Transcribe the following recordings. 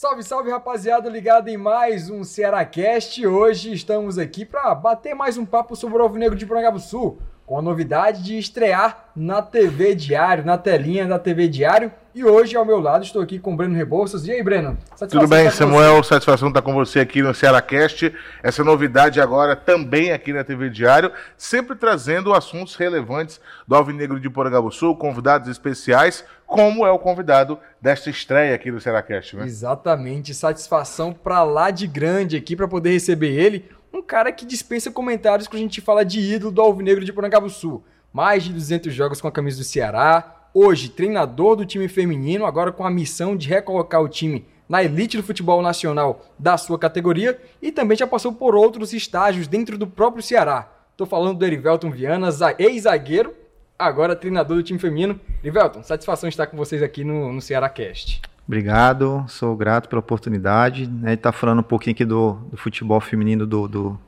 Salve, salve rapaziada, ligado em mais um Cearacast. Hoje estamos aqui para bater mais um papo sobre o Alvinegro de Sul, com a novidade de estrear na TV Diário, na telinha da TV Diário. E hoje, ao meu lado, estou aqui com o Breno Rebouças. E aí, Breno? Tudo bem, Samuel? Você. Satisfação estar com você aqui no Cearacast. Essa novidade agora também aqui na TV Diário, sempre trazendo assuntos relevantes do Alvinegro de Sul, convidados especiais, como é o convidado desta estreia aqui do Cearacast, né? Exatamente. Satisfação para lá de grande aqui para poder receber ele. Um cara que dispensa comentários quando a gente fala de ídolo do Alvinegro de Sul mais de 200 jogos com a camisa do Ceará. Hoje, treinador do time feminino, agora com a missão de recolocar o time na elite do futebol nacional da sua categoria e também já passou por outros estágios dentro do próprio Ceará. Estou falando do Erivelton Viana, ex-zagueiro, agora treinador do time feminino. Erivelton, satisfação estar com vocês aqui no, no Ceará Cast. Obrigado, sou grato pela oportunidade. Né, tá falando um pouquinho aqui do, do futebol feminino do, do,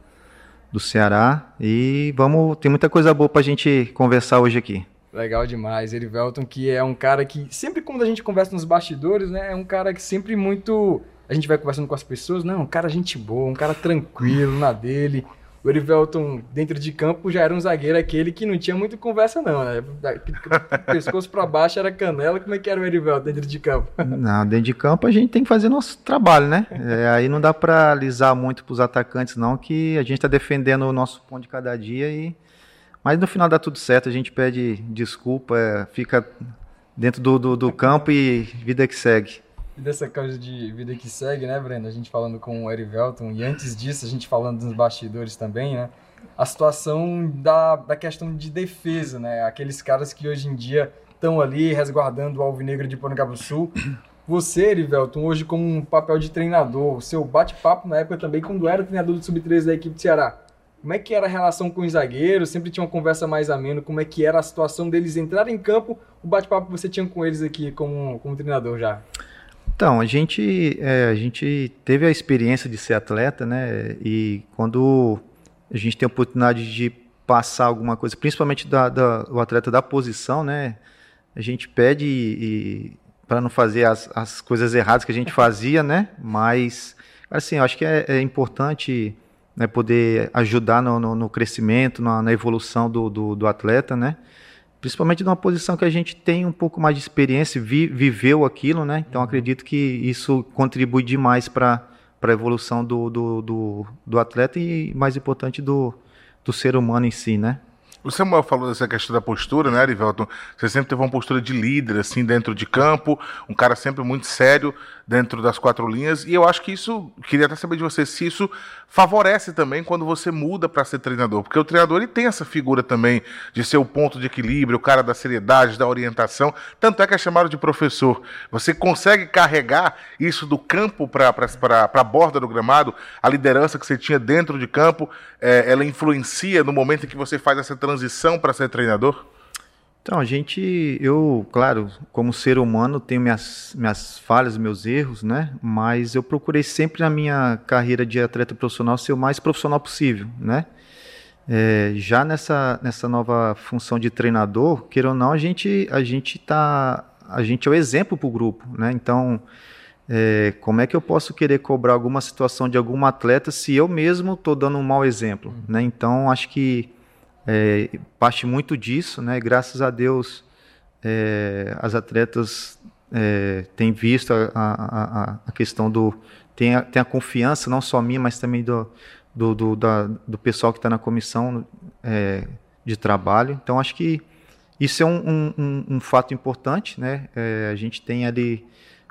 do Ceará. E vamos, tem muita coisa boa para a gente conversar hoje aqui. Legal demais. Erivelton, que é um cara que, sempre quando a gente conversa nos bastidores, né, é um cara que sempre muito. A gente vai conversando com as pessoas, não, um cara gente boa, um cara tranquilo na dele. O Erivelton, dentro de campo, já era um zagueiro aquele que não tinha muito conversa, não, né? Pescoço para baixo era canela. Como é que era o Erivelton dentro de campo? Não, dentro de campo a gente tem que fazer nosso trabalho, né? É, aí não dá para alisar muito para os atacantes, não, que a gente está defendendo o nosso ponto de cada dia e. Mas no final dá tudo certo, a gente pede desculpa, é, fica dentro do, do, do campo e vida que segue. Dessa coisa de vida que segue, né, Brenda? A gente falando com o Erivelton e antes disso a gente falando dos bastidores também, né? A situação da, da questão de defesa, né? Aqueles caras que hoje em dia estão ali resguardando o Alvinegro de Sul. Você, Erivelton, hoje como um papel de treinador, seu bate-papo na época também, quando era treinador do Sub-13 da equipe do Ceará, como é que era a relação com os zagueiros? Sempre tinha uma conversa mais amena. Como é que era a situação deles entrarem em campo? O bate-papo que você tinha com eles aqui como, como treinador já? Então, a gente, é, a gente teve a experiência de ser atleta, né? E quando a gente tem a oportunidade de passar alguma coisa, principalmente da, da, o atleta da posição, né? A gente pede para não fazer as, as coisas erradas que a gente fazia, né? Mas, assim, eu acho que é, é importante né, poder ajudar no, no, no crescimento, na, na evolução do, do, do atleta, né? Principalmente numa posição que a gente tem um pouco mais de experiência, vi, viveu aquilo, né? Então acredito que isso contribui demais para a evolução do, do, do, do, atleta e, mais importante, do, do ser humano em si, né? O Samuel falou dessa questão da postura, né, Arivelton? Você sempre teve uma postura de líder, assim, dentro de campo, um cara sempre muito sério dentro das quatro linhas, e eu acho que isso, queria até saber de você, se isso favorece também quando você muda para ser treinador, porque o treinador ele tem essa figura também de ser o ponto de equilíbrio, o cara da seriedade, da orientação, tanto é que é chamado de professor. Você consegue carregar isso do campo para a borda do gramado, a liderança que você tinha dentro de campo, é, ela influencia no momento em que você faz essa transição para ser treinador? Então, a gente, eu, claro, como ser humano, tenho minhas, minhas falhas, meus erros, né? Mas eu procurei sempre na minha carreira de atleta profissional ser o mais profissional possível, né? É, já nessa, nessa nova função de treinador, queira ou não, a gente, a gente tá, a gente é o exemplo para o grupo, né? Então, é, como é que eu posso querer cobrar alguma situação de algum atleta se eu mesmo estou dando um mau exemplo, né? Então, acho que é, parte muito disso, né? Graças a Deus, é, as atletas é, têm visto a, a, a, questão do tem a, tem a confiança não só minha, mas também do do, do, da, do pessoal que está na comissão é, de trabalho. Então acho que isso é um, um, um fato importante, né? É, a gente tem ali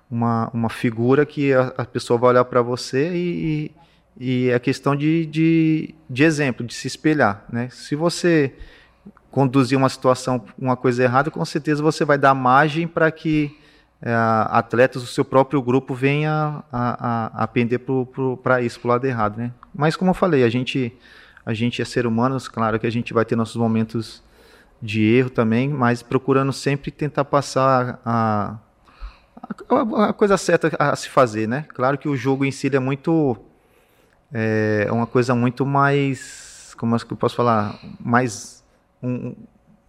uma, uma figura que a, pessoa vai olhar para você e, e é questão de, de, de exemplo, de se espelhar. Né? Se você conduzir uma situação, uma coisa errada, com certeza você vai dar margem para que é, atletas do seu próprio grupo venham a, a, a pender para isso, para o lado errado. Né? Mas, como eu falei, a gente, a gente é ser humano, claro que a gente vai ter nossos momentos de erro também, mas procurando sempre tentar passar a, a, a coisa certa a se fazer. Né? Claro que o jogo em si é muito é uma coisa muito mais, como é que eu posso falar, mais, um,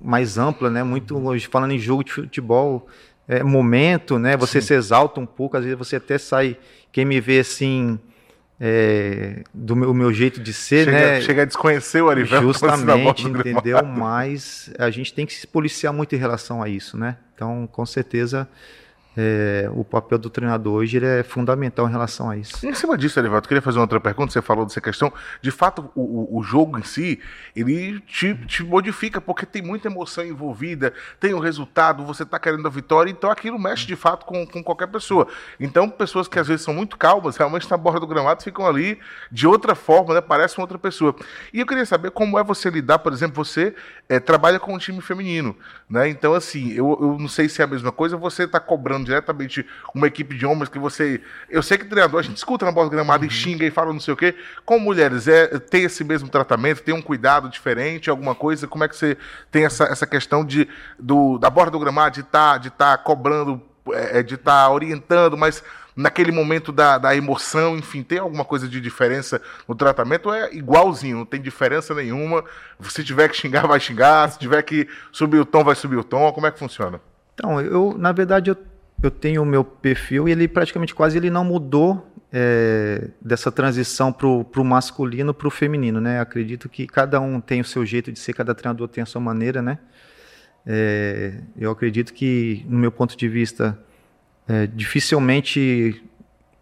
mais ampla, né? Muito hoje falando em jogo de futebol, é, momento, né? Você Sim. se exalta um pouco, às vezes você até sai. Quem me vê assim. É, do meu, meu, jeito de ser, chega, né? Chega a desconhecer o Arivel. Justamente, entendeu? Mas a gente tem que se policiar muito em relação a isso, né? Então, com certeza, é, o papel do treinador hoje ele é fundamental em relação a isso. Em cima disso, Elivaldo, queria fazer uma outra pergunta. Você falou dessa questão. De fato, o, o jogo em si, ele te, te, modifica, porque tem muita emoção envolvida, tem o um resultado, você está querendo a vitória, então aquilo mexe de fato com, com qualquer pessoa. Então, pessoas que às vezes são muito calmas, realmente na borda do gramado, ficam ali de outra forma, né? Parecem outra pessoa. E eu queria saber como é você lidar, por exemplo, você é, trabalha com um time feminino, né? Então, assim, eu, eu não sei se é a mesma coisa, você está cobrando diretamente uma equipe de homens que você. Eu sei que treinador, a gente escuta na bola gramada uhum. e xinga e fala não sei o quê. Com mulheres, é, tem esse mesmo tratamento, tem um cuidado diferente, alguma coisa? Como é que você tem essa, essa questão de, do, da borda do gramado, de estar tá, de tá cobrando, é, de estar tá orientando, mas naquele momento da, da emoção, enfim, tem alguma coisa de diferença no tratamento? É igualzinho, não tem diferença nenhuma. Se tiver que xingar, vai xingar. Se tiver que subir o tom, vai subir o tom. Como é que funciona? Então, eu, na verdade, eu eu tenho o meu perfil e ele praticamente quase ele não mudou é, dessa transição para o masculino para o feminino, né? Acredito que cada um tem o seu jeito de ser, cada treinador tem a sua maneira, né? É, eu acredito que, no meu ponto de vista, é, dificilmente,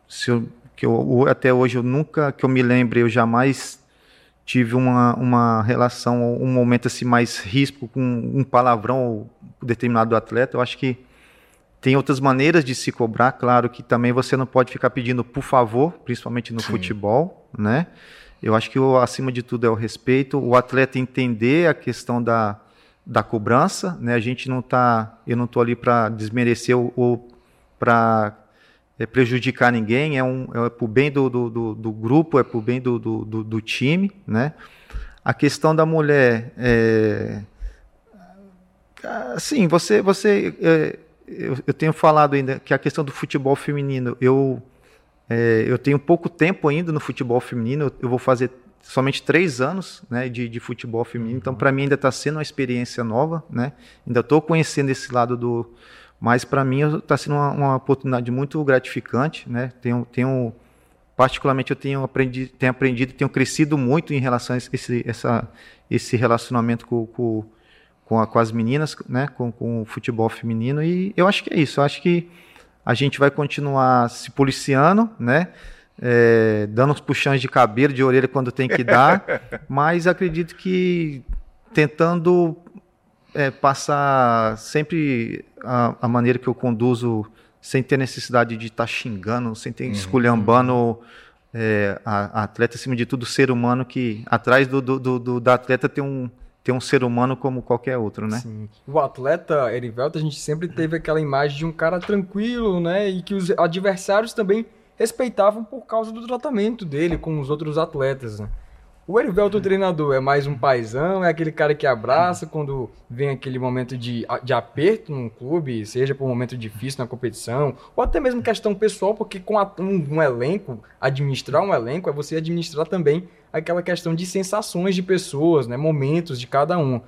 se eu, que eu, até hoje eu nunca, que eu me lembre, eu jamais tive uma, uma relação, um momento assim mais risco com um palavrão ou determinado atleta. Eu acho que tem outras maneiras de se cobrar, claro que também você não pode ficar pedindo por favor, principalmente no Sim. futebol, né? Eu acho que o, acima de tudo é o respeito, o atleta entender a questão da, da cobrança, né? A gente não tá, eu não estou ali para desmerecer ou, para é, prejudicar ninguém, é, um, é para o bem do, do, do, do, grupo, é para o bem do, do, do, time, né? A questão da mulher, é, assim, você, você é, eu, eu, tenho falado ainda que a questão do futebol feminino, eu, é, eu tenho pouco tempo ainda no futebol feminino, eu vou fazer somente três anos né, de, de futebol feminino, então para mim ainda está sendo uma experiência nova, né? ainda estou conhecendo esse lado do. Mas para mim está sendo uma, uma, oportunidade muito gratificante, né? Tenho, tenho particularmente eu tenho aprendido, tenho aprendido, tenho crescido muito em relação a esse, essa, esse relacionamento com, com com, a, com as meninas, né, com, com o futebol feminino, e eu acho que é isso, eu acho que a gente vai continuar se policiando, né, é, dando uns puxões de cabelo, de orelha quando tem que dar, mas acredito que tentando é, passar sempre a, a, maneira que eu conduzo, sem ter necessidade de estar tá xingando, sem ter uhum. esculhambando é, a, a, atleta, acima de tudo, ser humano que atrás do, do, do, do da atleta tem um ter um ser humano como qualquer outro, né? Sim. O atleta Erivelto, a gente sempre teve aquela imagem de um cara tranquilo, né? E que os adversários também respeitavam por causa do tratamento dele com os outros atletas, né? O Erivelto, o treinador, é mais um paizão, é aquele cara que abraça quando vem aquele momento de, de aperto num clube, seja por um momento difícil na competição, ou até mesmo questão pessoal, porque com a, um, um elenco, administrar um elenco é você administrar também aquela questão de sensações de pessoas, né, momentos de cada um.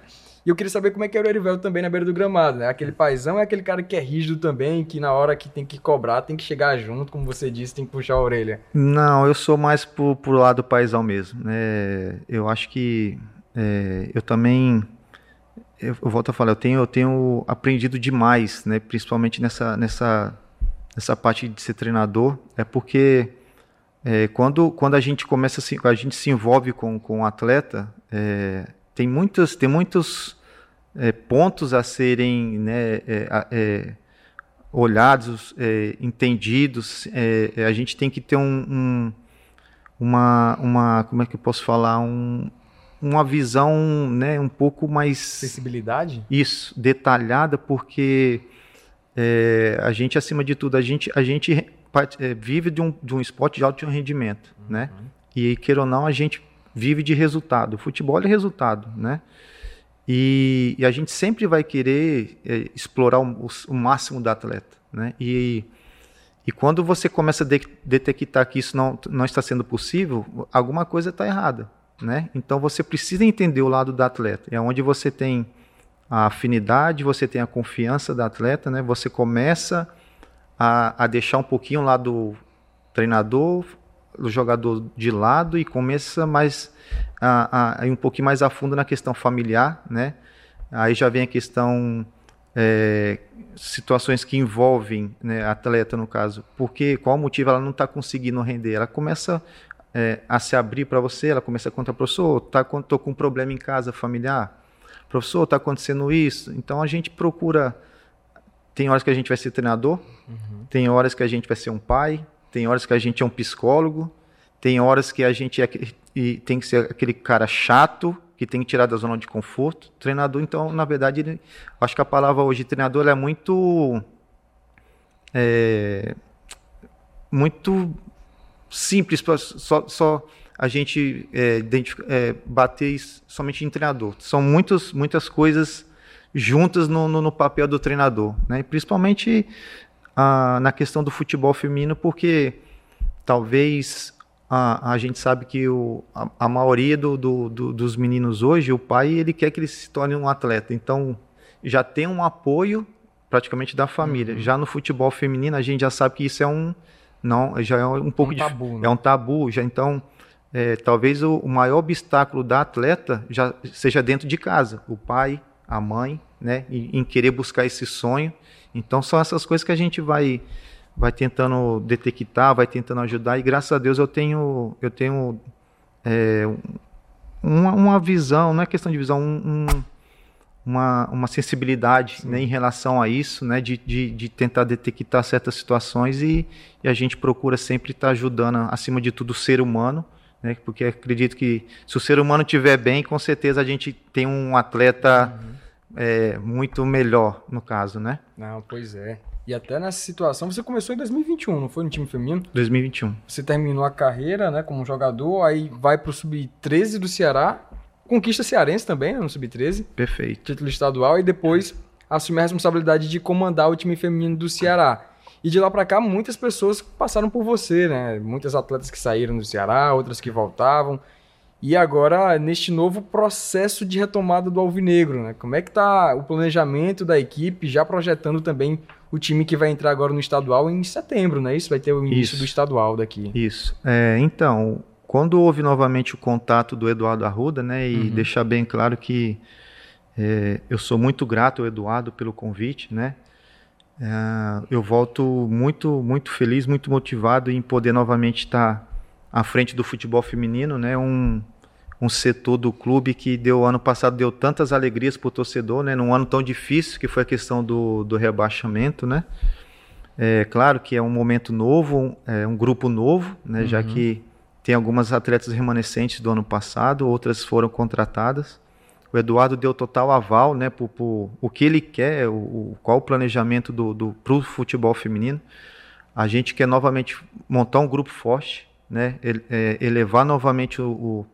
E eu queria saber como é que era o Erivelto também na beira do gramado, né? Aquele paizão é aquele cara que é rígido também, que na hora que tem que cobrar, tem que chegar junto, como você disse, tem que puxar a orelha. Não, eu sou mais pro, pro lado paizão mesmo. né? eu acho que é, eu também eu, eu, volto a falar, eu tenho, eu tenho aprendido demais, né? Principalmente nessa, nessa, nessa parte de ser treinador, é porque é, quando, quando a gente começa a a gente se envolve com, com o um atleta, é, tem muitos, tem muitos é, pontos a serem né, é, é, olhados, é, entendidos. a gente tem que ter um, um, uma, uma, como é que eu posso falar, um, uma visão né, um pouco mais sensibilidade. Isso, detalhada, porque a gente acima de tudo a gente a gente é, vive de um, de um esporte de alto rendimento, uhum. né? E queira ou não, a gente vive de resultado. O futebol é resultado, né? E, e a gente sempre vai querer é, explorar o, o, máximo do atleta, né? E, e quando você começa a de, detectar que isso não, não está sendo possível, alguma coisa está errada, né? Então você precisa entender o lado do atleta. É onde você tem a afinidade, você tem a confiança da atleta, né? Você começa a, a deixar um pouquinho lá do treinador, do jogador de lado e começa mais a, a, a ir um pouquinho mais a fundo na questão familiar, né? Aí já vem a questão é, situações que envolvem né, a atleta no caso, porque qual motivo ela não está conseguindo render? Ela começa é, a se abrir para você, ela começa a contar, professor, tá, tô com um problema em casa familiar, professor, está acontecendo isso. Então a gente procura, tem horas que a gente vai ser treinador, uhum. tem horas que a gente vai ser um pai, tem horas que a gente é um psicólogo, tem horas que a gente é, tem que ser aquele cara chato que tem que tirar da zona de conforto. Treinador, então, na verdade, ele, acho que a palavra hoje treinador é muito é, muito simples para só, só a gente é, é, bater somente em treinador. São muitas muitas coisas juntas no, no, no papel do treinador, né? Principalmente a, na questão do futebol feminino, porque talvez a, a gente sabe que o, a, a maioria do, do, do, dos meninos hoje, o pai ele quer que ele se torne um atleta. Então, já tem um apoio praticamente da família. Uhum. Já no futebol feminino, a gente já sabe que isso é um não, já é um pouco um tabu, né? é um tabu. Já então, é, talvez o, o, maior obstáculo da atleta já seja dentro de casa, o pai, a mãe, né, em, em querer buscar esse sonho. Então, são essas coisas que a gente vai vai tentando detectar, vai tentando ajudar e graças a Deus eu tenho eu tenho é, uma, uma, visão, não é questão de visão, um, um, uma, uma sensibilidade né, em relação a isso, né, de, de, de tentar detectar certas situações e, e, a gente procura sempre estar ajudando, acima de tudo, o ser humano, né, porque acredito que se o ser humano estiver bem, com certeza a gente tem um atleta uhum. É, muito melhor, no caso, né? Não, pois é. E até nessa situação, você começou em 2021, não foi no time feminino? 2021. Você terminou a carreira, né, como jogador, aí vai pro sub-13 do Ceará, conquista cearense também, né, no sub-13. Perfeito. Título estadual e depois assume a responsabilidade de comandar o time feminino do Ceará. E de lá para cá, muitas pessoas passaram por você, né? Muitas atletas que saíram do Ceará, outras que voltavam. E agora, neste novo processo de retomada do Alvinegro, né? Como é que tá o planejamento da equipe, já projetando também o time que vai entrar agora no estadual em setembro, né? Isso vai ter o início Isso. do estadual daqui. Isso. É, então, quando houve novamente o contato do Eduardo Arruda, né? E uhum. deixar bem claro que é, eu sou muito grato ao Eduardo pelo convite, né? É, eu volto muito, muito feliz, muito motivado em poder novamente estar à frente do futebol feminino, né? Um, um setor do clube que deu ano passado deu tantas alegrias para o torcedor, né? Num ano tão difícil que foi a questão do, do rebaixamento, né? É claro que é um momento novo, é um grupo novo, né? Uhum. Já que tem algumas atletas remanescentes do ano passado, outras foram contratadas. O Eduardo deu total aval, né? Por, por o que ele quer, o, o qual o planejamento do, do pro futebol feminino. A gente quer novamente montar um grupo forte, né? É, elevar novamente o, o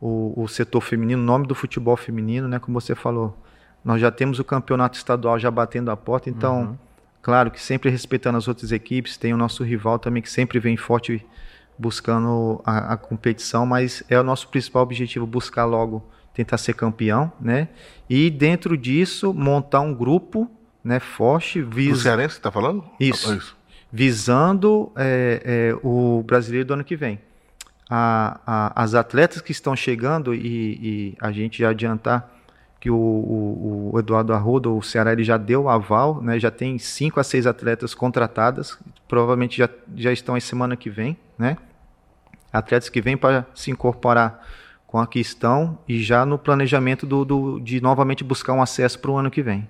o, setor feminino, o nome do futebol feminino, né? Como você falou, nós já temos o campeonato estadual já batendo a porta, então, uhum. claro que sempre respeitando as outras equipes, tem o nosso rival também que sempre vem forte buscando a, a competição, mas é o nosso principal objetivo buscar logo tentar ser campeão, né? E dentro disso montar um grupo, né, forte. Vis... O Cearense está falando? Isso. Ah, isso. Visando é, é, o brasileiro do ano que vem a, a, as atletas que estão chegando e, e, a gente já adiantar que o, o, o, Eduardo Arruda, o Ceará, ele já deu aval, né? já tem cinco a seis atletas contratadas, provavelmente já, já estão em semana que vem, né? atletas que vêm para se incorporar com a questão e já no planejamento do, do de novamente buscar um acesso para o ano que vem.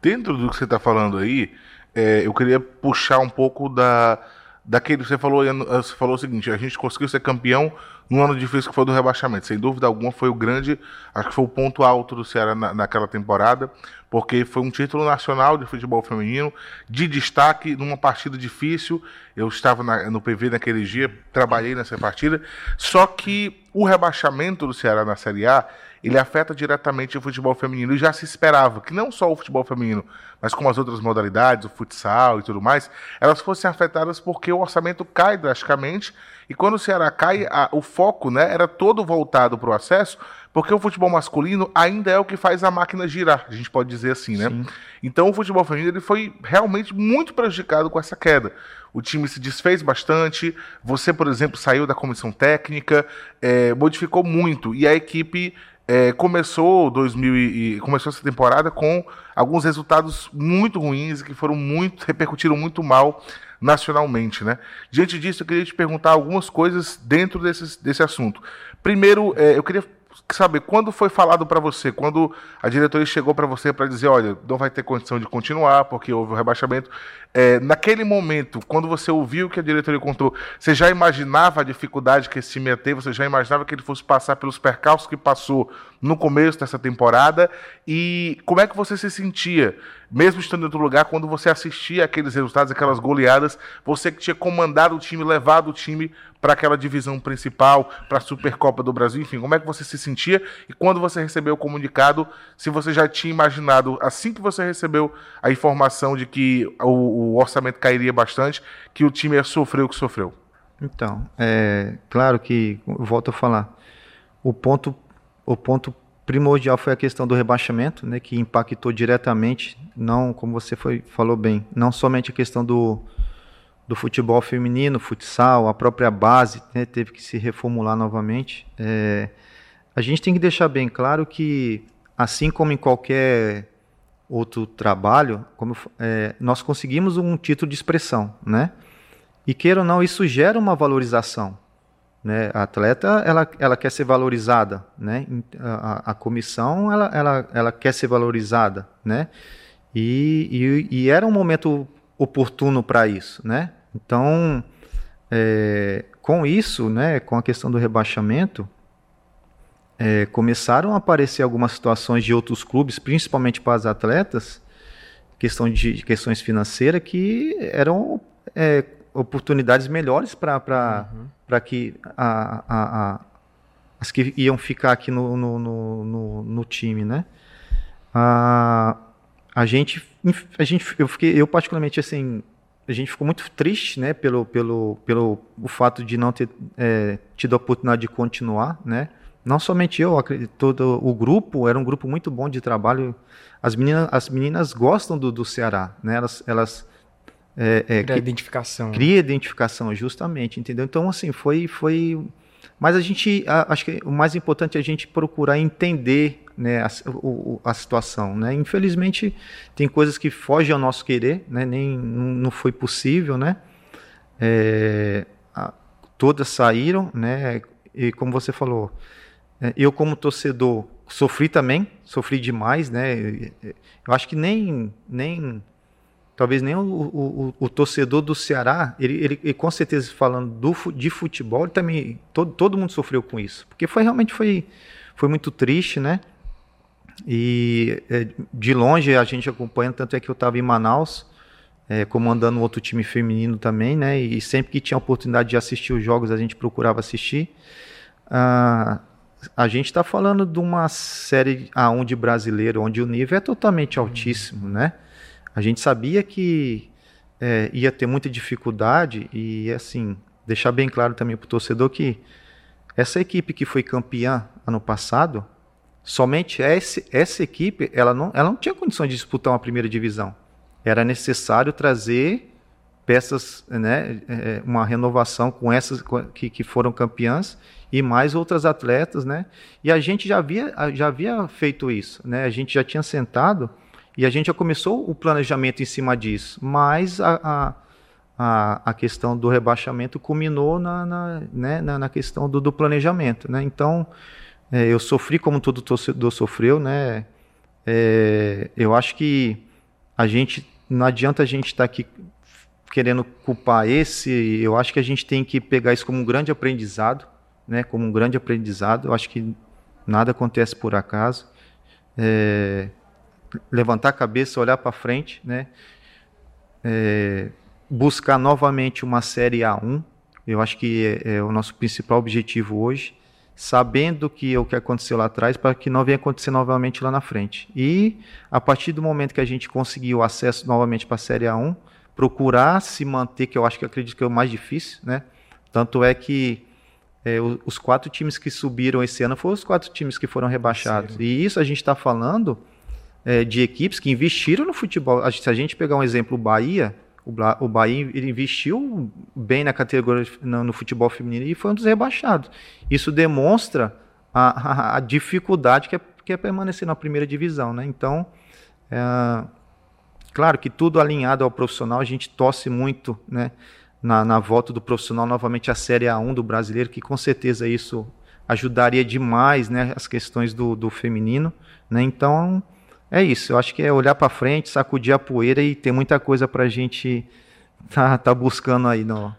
Dentro do que você está falando aí, é, eu queria puxar um pouco da, daquele você falou você falou o seguinte a gente conseguiu ser campeão no ano difícil que foi do rebaixamento. Sem dúvida alguma foi o grande acho que foi o ponto alto do Ceará na, naquela temporada porque foi um título nacional de futebol feminino de destaque numa partida difícil. Eu estava na, no PV naquele dia trabalhei nessa partida. Só que o rebaixamento do Ceará na Série A ele afeta diretamente o futebol feminino e já se esperava que não só o futebol feminino, mas como as outras modalidades, o futsal e tudo mais, elas fossem afetadas porque o orçamento cai drasticamente e quando o Ceará cai, a, o foco né, era todo voltado para o acesso, porque o futebol masculino ainda é o que faz a máquina girar, a gente pode dizer assim, né? Sim. Então o futebol feminino ele foi realmente muito prejudicado com essa queda. O time se desfez bastante, você, por exemplo, saiu da comissão técnica, é, modificou muito, e a equipe é, começou 2000 e, começou essa temporada com alguns resultados muito ruins que foram muito repercutiram muito mal nacionalmente, né? Diante disso, eu queria te perguntar algumas coisas dentro desse, desse assunto. Primeiro, é, eu queria saber quando foi falado para você, quando a diretoria chegou para você para dizer, olha, não vai ter condição de continuar porque houve o rebaixamento. É, naquele momento, quando você ouviu que a diretoria contou, você já imaginava a dificuldade que esse time ia ter? Você já imaginava que ele fosse passar pelos percalços que passou no começo dessa temporada? E como é que você se sentia, mesmo estando em outro lugar, quando você assistia aqueles resultados, aquelas goleadas, você que tinha comandado o time, levado o time para aquela divisão principal, para a Supercopa do Brasil, enfim, como é que você se sentia? E quando você recebeu o comunicado, se você já tinha imaginado, assim que você recebeu a informação de que o o orçamento cairia bastante, que o time ia sofrer o que sofreu. Então, é claro que, volto a falar, o ponto, o ponto primordial foi a questão do rebaixamento, né, que impactou diretamente, não, como você foi, falou bem, não somente a questão do, do futebol feminino, futsal, a própria base né, teve que se reformular novamente. É, a gente tem que deixar bem claro que, assim como em qualquer outro trabalho, como é, nós conseguimos um título de expressão, né? E queira ou não, isso gera uma valorização, né? A atleta, ela, ela quer ser valorizada, né? A, a comissão, ela, ela, ela quer ser valorizada, né? E, e, e era um momento oportuno para isso, né? Então, é, com isso, né? Com a questão do rebaixamento, é, começaram a aparecer algumas situações de outros clubes, principalmente para as atletas, questão de questões financeiras, que eram é, oportunidades melhores para uhum. que a, a, a, as que iam ficar aqui no, no, no, no time, né? A, a gente, a gente, eu fiquei, eu particularmente assim, a gente ficou muito triste, né, pelo, pelo, pelo o fato de não ter é, tido a oportunidade de continuar, né? Não somente eu, todo o grupo era um grupo muito bom de trabalho. As meninas, as meninas gostam do, do Ceará, né? Elas, elas é, é, cria identificação. Né? Cria identificação, justamente, entendeu? Então, assim, foi, foi. Mas a gente, a, acho que o mais importante é a gente procurar entender, né, a, o, a situação, né? Infelizmente, tem coisas que fogem ao nosso querer, né? Nem não foi possível, né? É, a, todas saíram, né? E como você falou, é, eu, como torcedor, sofri também, sofri demais, né? Eu acho que nem, nem talvez nem o, o, o torcedor do Ceará, ele, ele, ele, com certeza falando do, de futebol, ele também todo, todo mundo sofreu com isso, porque foi realmente foi, foi muito triste, né? E é, de longe a gente acompanha, tanto é que eu estava em Manaus, é, comandando outro time feminino também, né? E sempre que tinha oportunidade de assistir os jogos, a gente procurava assistir. Ah, a gente está falando de uma série A1 de brasileiro, onde o nível é totalmente altíssimo, né? A gente sabia que é, ia ter muita dificuldade e, assim, deixar bem claro também para o torcedor que essa equipe que foi campeã ano passado, somente essa, essa equipe, ela não, ela não tinha condições de disputar uma primeira divisão. Era necessário trazer peças, né, é, uma renovação com essas que, que foram campeãs e mais outras atletas, né? E a gente já havia, já havia feito isso, né? A gente já tinha sentado e a gente já começou o planejamento em cima disso, mas a, a, a questão do rebaixamento culminou na, na, né, na, na questão do, do, planejamento, né? Então, é, eu sofri como todo torcedor sofreu, né? É, eu acho que a gente não adianta a gente estar tá aqui querendo culpar esse, eu acho que a gente tem que pegar isso como um grande aprendizado, né, como um grande aprendizado. Eu acho que nada acontece por acaso. É, levantar a cabeça, olhar para frente, né, é, buscar novamente uma série A1. Eu acho que é, é o nosso principal objetivo hoje. sabendo que o que aconteceu lá atrás para que não venha acontecer novamente lá na frente. E a partir do momento que a gente conseguiu acesso novamente para a Série A1, procurar se manter, que eu acho que eu acredito que é o mais difícil, né? Tanto é que é, os quatro times que subiram esse ano foram os quatro times que foram rebaixados. E isso a gente está falando é, de equipes que investiram no futebol. Se a gente pegar um exemplo, o Bahia, o, Bahia investiu bem na categoria no, futebol feminino e foi um dos rebaixados. Isso demonstra a, a, a dificuldade que é, que é, permanecer na primeira divisão, né? Então, é, claro que tudo alinhado ao profissional, a gente torce muito, né? Na, na volta do profissional novamente a Série A1 do brasileiro, que com certeza isso ajudaria demais, né? As questões do, do feminino, né? Então, é isso, eu acho que é olhar para frente, sacudir a poeira e tem muita coisa para a gente tá, tá buscando aí no.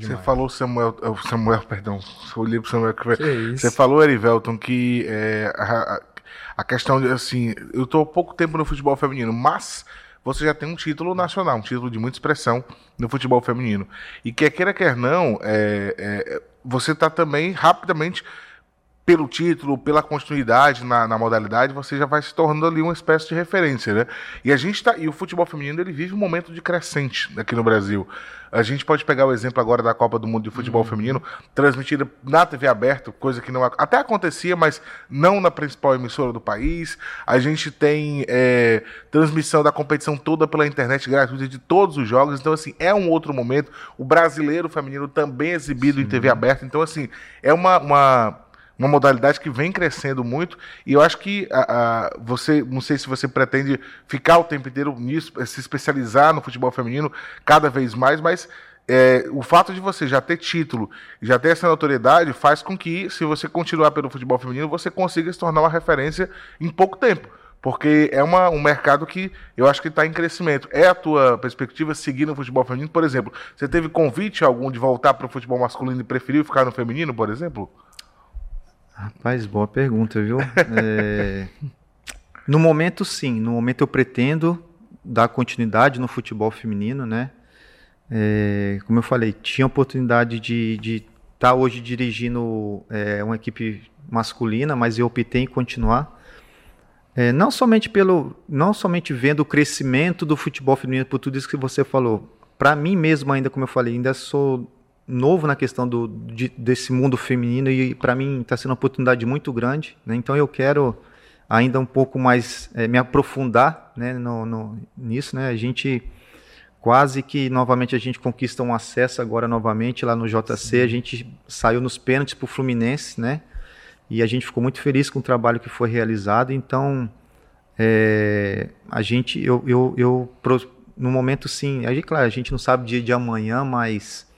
Você falou, Samuel, Samuel, perdão, eu olhei para Samuel. Que você falou, Erivelton, que é, a, a, questão de, assim, eu estou há pouco tempo no futebol feminino, mas você já tem um título nacional, um título de muita expressão no futebol feminino. E quer queira, quer não, é, é, você está também rapidamente pelo título, pela continuidade na, na, modalidade, você já vai se tornando ali uma espécie de referência, né? E a gente tá, e o futebol feminino ele vive um momento de crescente aqui no Brasil. A gente pode pegar o exemplo agora da Copa do Mundo de Futebol uhum. Feminino, transmitida na TV aberta, coisa que não até acontecia, mas não na principal emissora do país. A gente tem é, transmissão da competição toda pela internet gratuita de todos os jogos. Então, assim, é um outro momento. O brasileiro feminino também é exibido Sim. em TV aberta. Então, assim, é uma, uma uma modalidade que vem crescendo muito e eu acho que a, a, você, não sei se você pretende ficar o tempo inteiro nisso, se especializar no futebol feminino cada vez mais, mas é, o fato de você já ter título, já ter essa notoriedade, faz com que, se você continuar pelo futebol feminino, você consiga se tornar uma referência em pouco tempo. Porque é uma, um mercado que eu acho que está em crescimento. É a tua perspectiva seguir no futebol feminino? Por exemplo, você teve convite algum de voltar para o futebol masculino e preferiu ficar no feminino, por exemplo? Rapaz, boa pergunta, viu? É... No momento, sim. No momento, eu pretendo dar continuidade no futebol feminino, né? É... Como eu falei, tinha a oportunidade de estar tá hoje dirigindo é, uma equipe masculina, mas eu optei em continuar. É, não somente pelo, não somente vendo o crescimento do futebol feminino por tudo isso que você falou. Para mim mesmo ainda, como eu falei, ainda sou novo na questão do, de, desse mundo feminino e para mim está sendo uma oportunidade muito grande. Né? Então eu quero ainda um pouco mais é, me aprofundar né, no, no, nisso. Né? A gente quase que novamente a gente conquista um acesso agora novamente lá no JC. Sim. A gente saiu nos pênaltis para o Fluminense, né? E a gente ficou muito feliz com o trabalho que foi realizado. Então é, a gente, eu, eu, eu, no momento sim, a gente, claro, a gente não sabe dia de amanhã, mas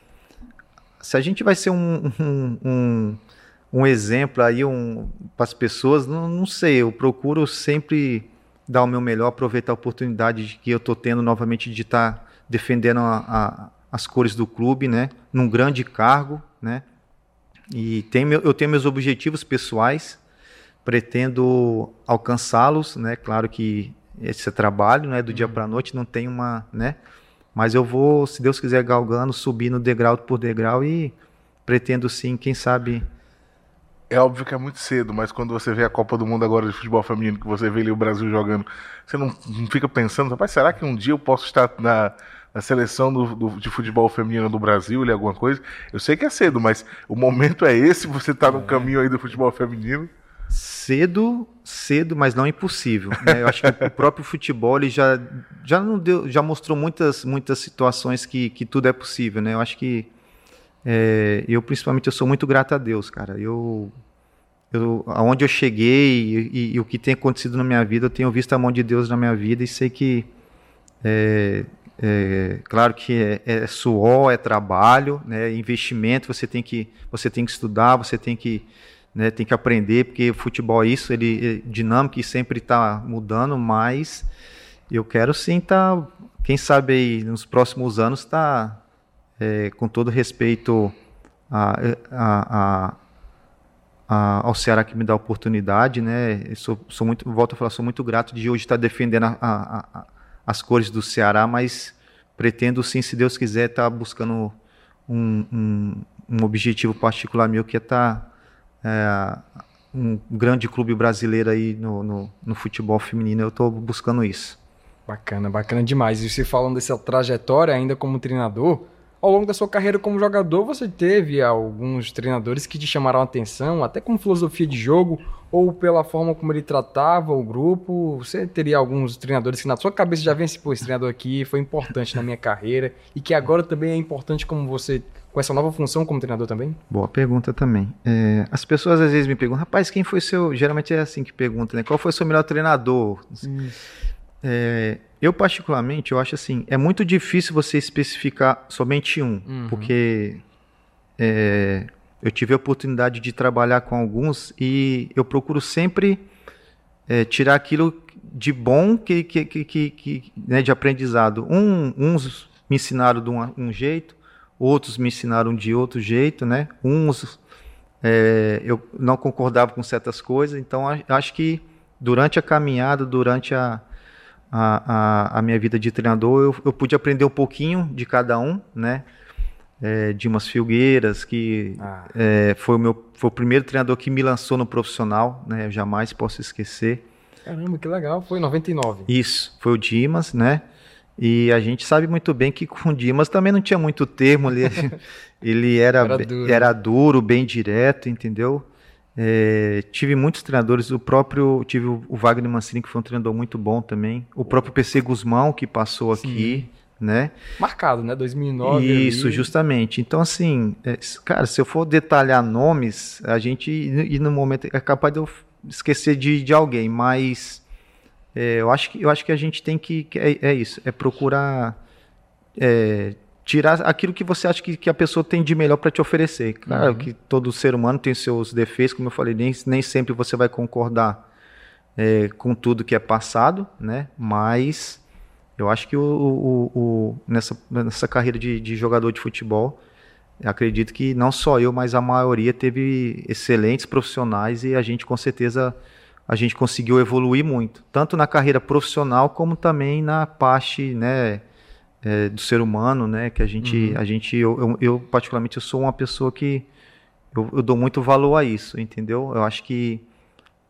se a gente vai ser um, um, um, um exemplo aí um, para as pessoas, não, não sei, eu procuro sempre dar o meu melhor, aproveitar a oportunidade que eu estou tendo novamente de estar tá defendendo a, a, as cores do clube, né, num grande cargo, né, e tem eu tenho meus objetivos pessoais, pretendo alcançá-los, né, claro que esse é trabalho, né, do uhum. dia para a noite, não tem uma, né, mas eu vou, se Deus quiser, galgando, subindo degrau por degrau e pretendo sim, quem sabe. É óbvio que é muito cedo, mas quando você vê a Copa do Mundo agora de futebol feminino, que você vê ali o Brasil jogando, você não, não fica pensando, rapaz, será que um dia eu posso estar na, na seleção do, do, de futebol feminino do Brasil ou alguma coisa? Eu sei que é cedo, mas o momento é esse, você está no é. caminho aí do futebol feminino cedo, cedo, mas não impossível. Né? Eu acho que o próprio futebol ele já, já, não deu, já mostrou muitas, muitas situações que, que tudo é possível. Né? Eu acho que é, eu, principalmente, eu sou muito grato a Deus, cara. Eu, eu, aonde eu cheguei e, e, e, o que tem acontecido na minha vida, eu tenho visto a mão de Deus na minha vida e sei que, é, é, claro que é, é, suor, é trabalho, né, é investimento. Você tem que, você tem que estudar, você tem que né, tem que aprender, porque o futebol é isso, ele é dinâmico e sempre está mudando, mas eu quero sim estar, tá, quem sabe aí, nos próximos anos, estar, tá, é, com todo respeito a, a, a, ao Ceará que me dá a oportunidade, né, eu sou, sou muito, volto a falar, sou muito grato de hoje estar defendendo as cores do Ceará, mas pretendo sim, se Deus quiser, estar tá buscando um, um, um objetivo particular meu, que é estar tá é, um grande clube brasileiro aí no, no, no futebol feminino. Eu estou buscando isso. Bacana, bacana demais. E você falando dessa trajetória ainda como treinador, ao longo da sua carreira como jogador, você teve alguns treinadores que te chamaram a atenção, até com filosofia de jogo, ou pela forma como ele tratava o grupo. Você teria alguns treinadores que na sua cabeça já vem assim, pô, esse treinador aqui foi importante na minha carreira, e que agora também é importante como você, com essa nova função como treinador também? Boa pergunta também. É, as pessoas às vezes me perguntam, rapaz, quem foi seu. Geralmente é assim que pergunta, né? Qual foi o seu melhor treinador? É, eu, particularmente, eu acho assim, é muito difícil você especificar somente um, uhum. porque é, eu tive a oportunidade de trabalhar com alguns e eu procuro sempre é, tirar aquilo de bom que, que, que, que né, de aprendizado. Um, uns me ensinaram de um, um, jeito, outros me ensinaram de outro jeito, né? Uns é, eu não concordava com certas coisas, então acho que durante a caminhada, durante a, a, a, a minha vida de treinador, eu, eu, pude aprender um pouquinho de cada um, né? É, Dimas Filgueiras, que ah. é, foi, o meu, foi o primeiro treinador que me lançou no profissional, né? Eu jamais posso esquecer. Caramba, que legal, foi em 99. Isso, foi o Dimas, né? E a gente sabe muito bem que com o Dimas também não tinha muito termo, ele, ele era, era, duro. era duro, bem direto, entendeu? É, tive muitos treinadores, o próprio tive o Wagner Mancini que foi um treinador muito bom também, o próprio PC Guzmão que passou Sim. aqui, né? Marcado, né? 2009. Isso, ali. justamente. Então assim, é, cara, se eu for detalhar nomes, a gente e no momento é capaz de eu esquecer de, de alguém, mas é, eu acho que eu acho que a gente tem que, é, é, isso, é procurar é, tirar aquilo que você acha que, que a pessoa tem de melhor para te oferecer. Claro uhum. que todo ser humano tem seus defeitos, como eu falei, nem, nem sempre você vai concordar é, com tudo que é passado, né? Mas eu acho que o, o, o nessa, nessa carreira de, de jogador de futebol, acredito que não só eu, mas a maioria teve excelentes profissionais e a gente com certeza a gente conseguiu evoluir muito, tanto na carreira profissional como também na parte, né? é, do ser humano, né? Que a gente, uhum. a gente eu, eu, eu, particularmente eu sou uma pessoa que eu, eu, dou muito valor a isso, entendeu? Eu acho que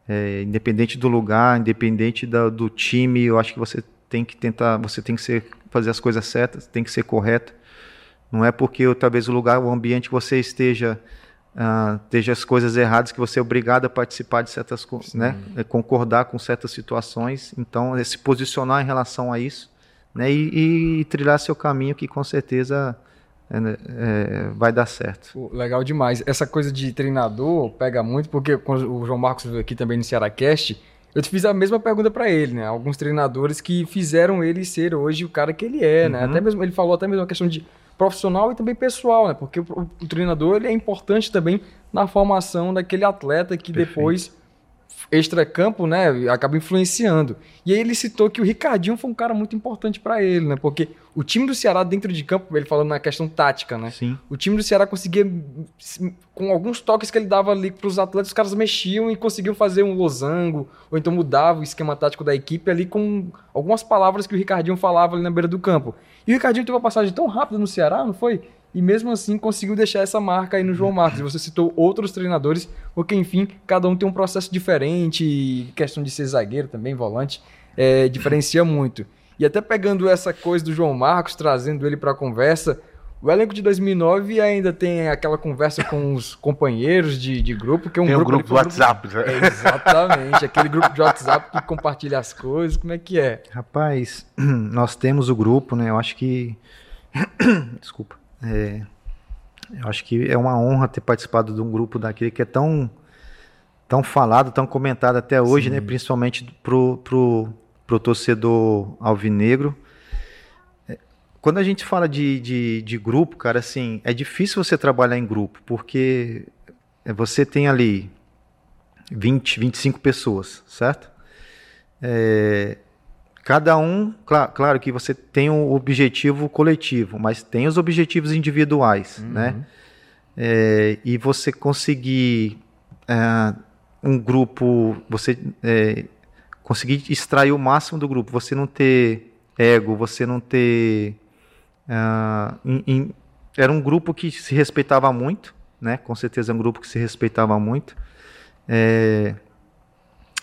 é, independente do lugar, independente da, do time, eu acho que você tem que tentar, você tem que ser, fazer as coisas certas, tem que ser correto. Não é porque talvez o lugar, o ambiente que você esteja esteja as coisas erradas que você é obrigado a participar de certas coisas, né? É concordar com certas situações. Então, é se posicionar em relação a isso né, e, e trilhar seu caminho que com certeza é, né, é, vai dar certo. Legal demais. Essa coisa de treinador pega muito, porque o João Marcos veio aqui também no Ceará Cast, eu te fiz a mesma pergunta para ele, né? Alguns treinadores que fizeram ele ser hoje o cara que ele é, né? uhum. né? Até mesmo ele falou até mesmo a questão de profissional e também pessoal, né? Porque o, o treinador ele é importante também na formação daquele atleta que Perfeito. depois extra-campo, né, acaba influenciando. E aí ele citou que o Ricardinho foi um cara muito importante para ele, né? Porque o time do Ceará dentro de campo, ele falando na questão tática, né? Sim. O time do Ceará conseguia com alguns toques que ele dava ali para os atletas, os caras mexiam e conseguiam fazer um losango, ou então mudava o esquema tático da equipe ali com algumas palavras que o Ricardinho falava ali na beira do campo. E o Ricardinho teve uma passagem tão rápida no Ceará, não foi? E mesmo assim conseguiu deixar essa marca aí no João Marcos. E você citou outros treinadores, porque enfim, cada um tem um processo diferente, questão de ser zagueiro também, volante, é, diferencia muito. E até pegando essa coisa do João Marcos, trazendo ele para a conversa, o elenco de 2009 ainda tem aquela conversa com os companheiros de, de grupo, que é um tem grupo, um grupo do WhatsApp, grupo, né? É, exatamente, aquele grupo de WhatsApp que compartilha as coisas, como é que é? Rapaz, nós temos o grupo, né? Eu acho que desculpa. É, eu acho que é uma honra ter participado de um grupo daquele que é tão, tão falado, tão comentado até hoje, né? principalmente pro, pro, pro torcedor alvinegro. É, quando a gente fala de, de, de grupo, cara, assim, é difícil você trabalhar em grupo, porque você tem ali 20, 25 pessoas, certo? É, Cada um, claro, claro, que você tem um objetivo coletivo, mas tem os objetivos individuais, uhum. né? É, e você conseguir é, um grupo, você é, conseguir extrair o máximo do grupo, você não ter ego, você não ter. In, in, era um grupo que se respeitava muito, né? Com certeza é um grupo que se respeitava muito. É,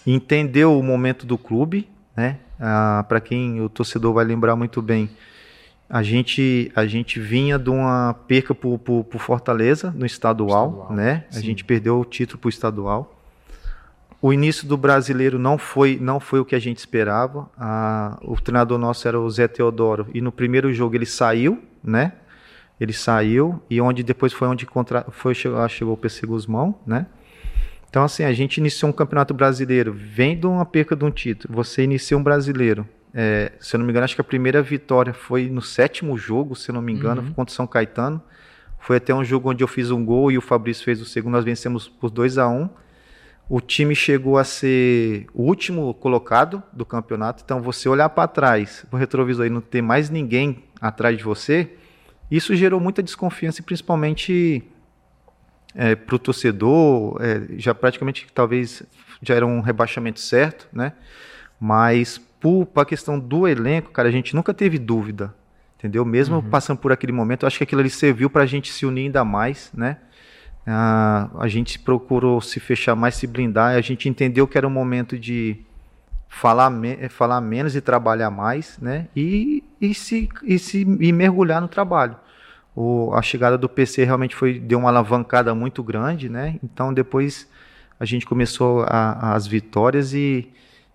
entendeu o momento do clube, né? Ah, Para quem o torcedor vai lembrar muito bem, a gente a gente vinha de uma perca por, por, por Fortaleza no estadual, Estadual, né? A sim. gente perdeu o título para o estadual. O início do brasileiro não foi não foi o que a gente esperava. Ah, o treinador nosso era o Zé Teodoro e no primeiro jogo ele saiu, né? Ele saiu e onde depois foi onde contra, foi chegou, chegou o PC Guzmão, né? Então assim a gente iniciou um campeonato brasileiro, vem de uma perca de um título. Você inicia um brasileiro. é, se eu não me engano, acho que a primeira vitória foi no sétimo jogo, se eu não me engano, Uhum. contra o São Caetano. Foi até um jogo onde eu fiz um gol e o Fabrício fez o segundo. Nós vencemos por 2 a 1 O time chegou a ser o último colocado do campeonato. Então, você olhar para trás, o retrovisor e não ter mais ninguém atrás de você, isso gerou muita desconfiança, e principalmente para o torcedor. é, já praticamente, talvez, já era um rebaixamento certo, né? Mas para a questão do elenco, cara, a gente nunca teve dúvida, entendeu? Mesmo passando por aquele momento, acho que aquilo ali serviu para a gente se unir ainda mais, né? Ah, a gente procurou se fechar mais, se blindar, a gente entendeu que era um momento de falar, me- falar menos e trabalhar mais, né? E, e, se, e, se, e mergulhar no trabalho. O, a chegada do PC realmente foi deu uma alavancada muito grande, né? Então depois a gente começou a- as vitórias e,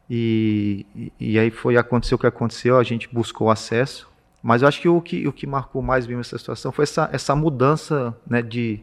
e, e aí foi aconteceu o que aconteceu, a gente buscou acesso. Mas eu acho que o que, o que marcou mais mesmo essa situação foi essa, essa mudança né, de,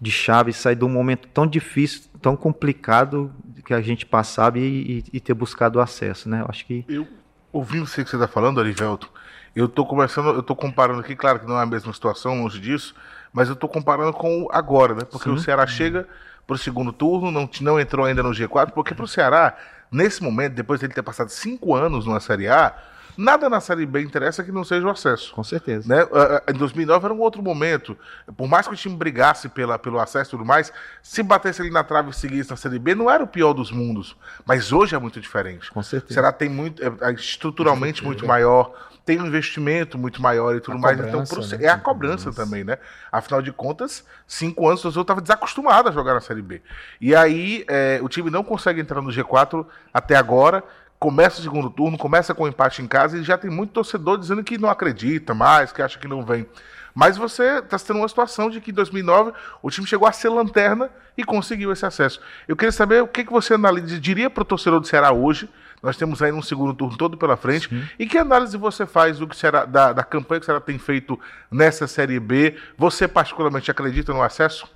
de chave, sair de um momento tão difícil, tão complicado que a gente passava e, e- e ter buscado o acesso, né? Eu acho que Eu, ouvindo você que você está falando, Arivelto, eu estou conversando, eu estou comparando aqui, claro que não é a mesma situação, longe disso, mas eu estou comparando com agora, né? Porque o Ceará chega para o segundo turno, não, não entrou ainda no G4, porque para o Ceará, nesse momento, depois de ele ter passado cinco anos numa Série A, nada na Série B interessa que não seja o acesso. com certeza. Né? Ah, ah, Em 2009 era um outro momento. Por mais que o time brigasse pela, pelo acesso e tudo mais, se batesse ali na trave e seguisse na Série B, não era o pior dos mundos. Mas hoje é muito diferente. Com O certeza. Ceará tem muito, é, é estruturalmente muito maior, tem um investimento muito maior e tudo A mais. cobrança, Então, né? é a cobrança também, né? Afinal de contas, cinco anos o estava desacostumado a jogar na Série B. E aí é, o time não consegue entrar no G4 até agora. Começa o segundo turno, começa com um empate em casa e já tem muito torcedor dizendo que não acredita mais, que acha que não vem. Mas você está tendo uma situação de que em 2009 o time chegou a ser lanterna e conseguiu esse acesso. Eu queria saber o que, que você analisa, diria para o torcedor do Ceará hoje. Nós temos aí um segundo turno todo pela frente. E que análise você faz do que será, da, da campanha que o Ceará tem feito nessa Série B? Você particularmente acredita no acesso?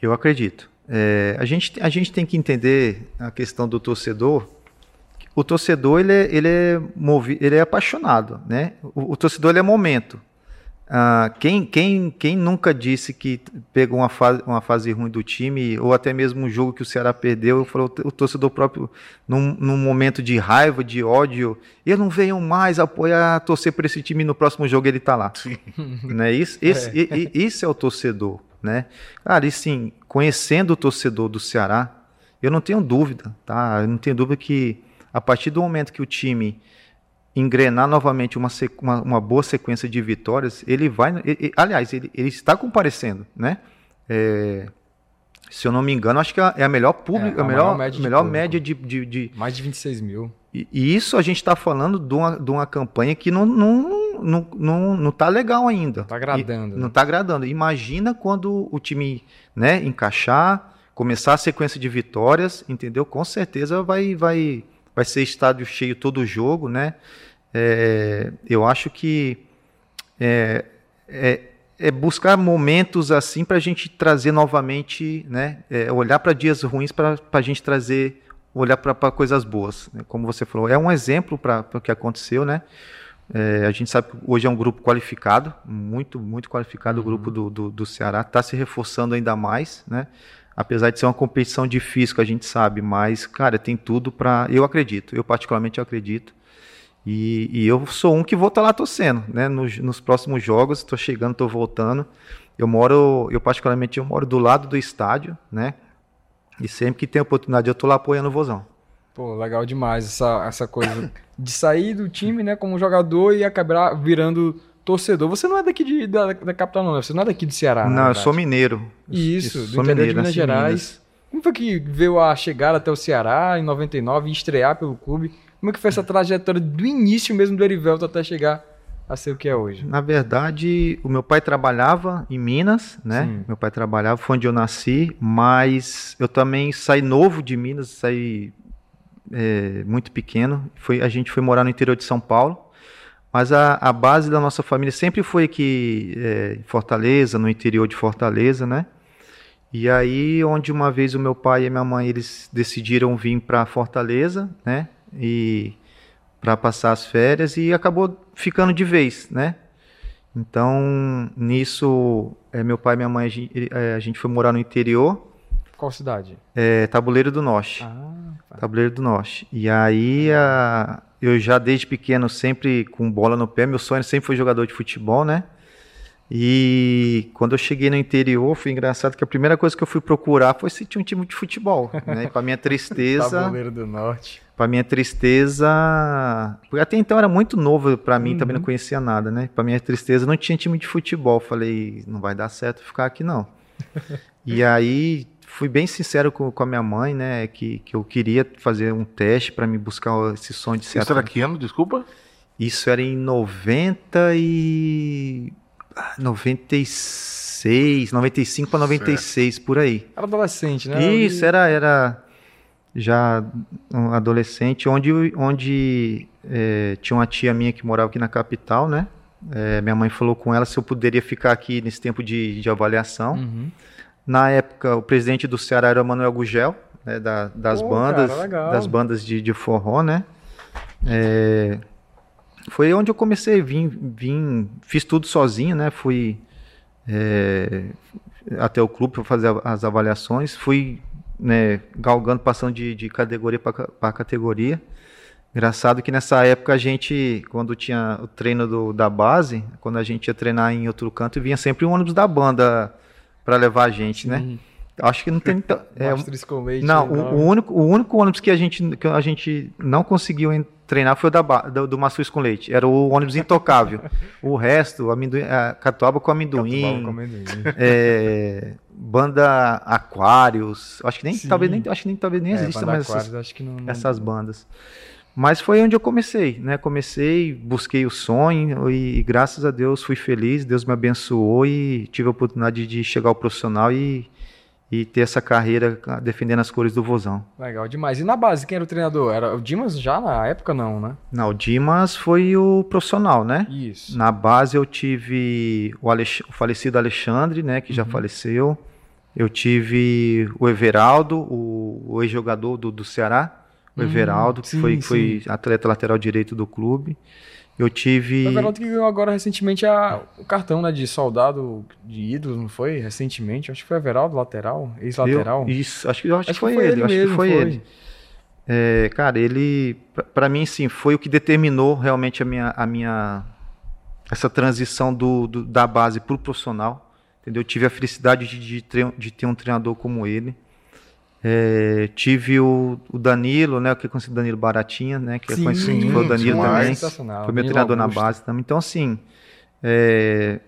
Eu acredito. É, a, gente, a gente tem que entender a questão do torcedor. O torcedor ele é, ele é, movi, ele é apaixonado, né? O, o torcedor ele é momento. Ah, quem, quem, quem nunca disse que pegou uma fase, uma fase ruim do time, ou até mesmo um jogo que o Ceará perdeu, falou o torcedor próprio, num, num momento de raiva, de ódio, eu não venho mais apoiar, torcer por esse time no próximo jogo ele tá lá. Sim. Né? Isso, esse, e- e- isso é o torcedor, né? Cara, e sim, conhecendo o torcedor do Ceará, eu não tenho dúvida, tá? Eu não tenho dúvida que a partir do momento que o time engrenar novamente uma, uma, uma boa sequência de vitórias, ele vai. ele- aliás, ele, ele está comparecendo, né? É, se eu não me engano, acho que é a melhor público, É, a, a melhor, média de melhor público. média de, de, de, Mais de 26 mil. e, e isso a gente está falando de uma, de uma campanha que não, não, não, não, não tá legal ainda. Tá agradando, E- né? não está agradando. Imagina quando o time né, encaixar, começar a sequência de vitórias, entendeu? Com certeza vai, vai, vai ser estádio cheio todo o jogo, né? É, eu acho que é, é, é buscar momentos assim para a gente trazer novamente, né? é, olhar para dias ruins para a gente trazer, olhar para coisas boas. né? Como você falou, é um exemplo para o que aconteceu, né? É, a gente sabe que hoje é um grupo qualificado, muito, muito qualificado o grupo do, do, do Ceará, está se reforçando ainda mais, né? Apesar de ser uma competição difícil, que a gente sabe, mas, cara, tem tudo para. Eu acredito, eu particularmente acredito. E, e eu sou um que vou estar lá torcendo, né? Nos, nos próximos jogos, estou chegando, estou voltando. Eu moro, eu particularmente, eu moro do lado do estádio, né? E sempre que tem oportunidade, eu tô lá apoiando o Vozão. Pô, legal demais essa, essa coisa de sair do time, né, como jogador e acabar virando torcedor, você não é daqui de, da, da capital, não, né? Você não é daqui do Ceará. Não, eu sou mineiro. Isso, Eu do sou interior de mineiro, Minas nasci em Gerais. Minas. Como foi que veio a chegar até o Ceará em 99 e estrear pelo clube? Como é que foi essa trajetória do início mesmo do Erivelto até chegar a ser o que é hoje? Na verdade, o meu pai trabalhava em Minas, né? Sim. Meu pai trabalhava, foi onde eu nasci, mas eu também saí novo de Minas, saí é, muito pequeno. Foi, a gente foi morar no interior de São Paulo, mas a, a base da nossa família sempre foi aqui é, em Fortaleza, no interior de Fortaleza, né? E aí, onde uma vez o meu pai e a minha mãe eles decidiram vir para Fortaleza, né? E para passar as férias e acabou ficando de vez, né? Então, nisso, é, meu pai e minha mãe, a gente, é, a gente foi morar no interior, Qual cidade? é, Tabuleiro do Norte. Ah, tá. Tabuleiro do Norte. E aí, a- eu já desde pequeno, sempre com bola no pé, meu sonho sempre foi jogador de futebol, né? E quando eu cheguei no interior, foi engraçado que a primeira coisa que eu fui procurar foi se tinha um time de futebol, né? E para minha tristeza, Tabuleiro do Norte. Para minha tristeza, porque até então era muito novo para mim, também Uhum. não conhecia nada, né? Para minha tristeza, não tinha time de futebol. Falei, não vai dar certo ficar aqui não. e aí fui bem sincero com, com a minha mãe, né? Que, que eu queria fazer um teste para me buscar esse sonho de ser Isso era que ano, desculpa? Isso era em 90 e ah, 96, 95 para 96 por aí. Era adolescente, né? Isso, era, era já um adolescente, onde, onde eh, tinha uma tia minha que morava aqui na capital, né? Eh, minha mãe falou com ela se eu poderia ficar aqui nesse tempo de, de avaliação. Uhum. Na época, o presidente do Ceará era o Manuel Gugel, né, da- das Pô, bandas, cara, das bandas de, de forró, né? É, foi onde eu comecei, vim, vim, fiz tudo sozinho, né? Fui é, até o clube para fazer as avaliações, fui né, galgando, passando de, de categoria para categoria. Engraçado que nessa época a gente, quando tinha o treino do- da base, quando a gente ia treinar em outro canto, vinha sempre um ônibus da banda para levar a gente, né? Sim. Acho que não tem. é, leite. não, né? o, o único, o único ônibus que a gente, que a gente não conseguiu treinar foi o da, do, do Maçuz com Leite. Era o ônibus intocável. o resto, amendoim, a catuaba com amendoim, Catuaba com amendoim. é, banda Aquários. Acho que nem, Sim. talvez nem, acho que nem, talvez nem É, exista mais essas, Aquários, não, não- essas bandas. Mas foi onde eu comecei, né? Comecei, busquei o sonho e, graças a Deus fui feliz, Deus me abençoou e tive a oportunidade de chegar ao profissional e, e ter essa carreira defendendo as cores do Vozão. Legal demais. E na base, quem era o treinador? Era o Dimas já na época, não, né? Não, o Dimas foi o profissional, né? Isso. Na base eu tive o, Alex- o falecido Alexandre, né, que já Uhum. faleceu. Eu tive o Everaldo, o, o ex-jogador do, do Ceará, o Hum, Everaldo, que sim, foi, foi atleta lateral direito do clube. Eu tive. O Everaldo que ganhou agora recentemente a- o cartão né, de soldado de ídolos, não foi? Recentemente. Acho que foi o Everaldo, lateral, ex-lateral. Isso, acho que, eu acho que foi, ele, acho mesmo, que foi, ele. É, cara, ele, pra- pra mim, sim, foi o que determinou realmente a minha, a minha essa transição do, do- da base para o profissional. Entendeu? Eu tive a felicidade de, de de ter um treinador como ele. É, tive o, o Danilo, né? O que é conhecido Danilo Baratinha, né? Que é Sim, conhecido foi o Danilo também. Foi meu Danilo treinador na Augusto. base também. Então, assim, é,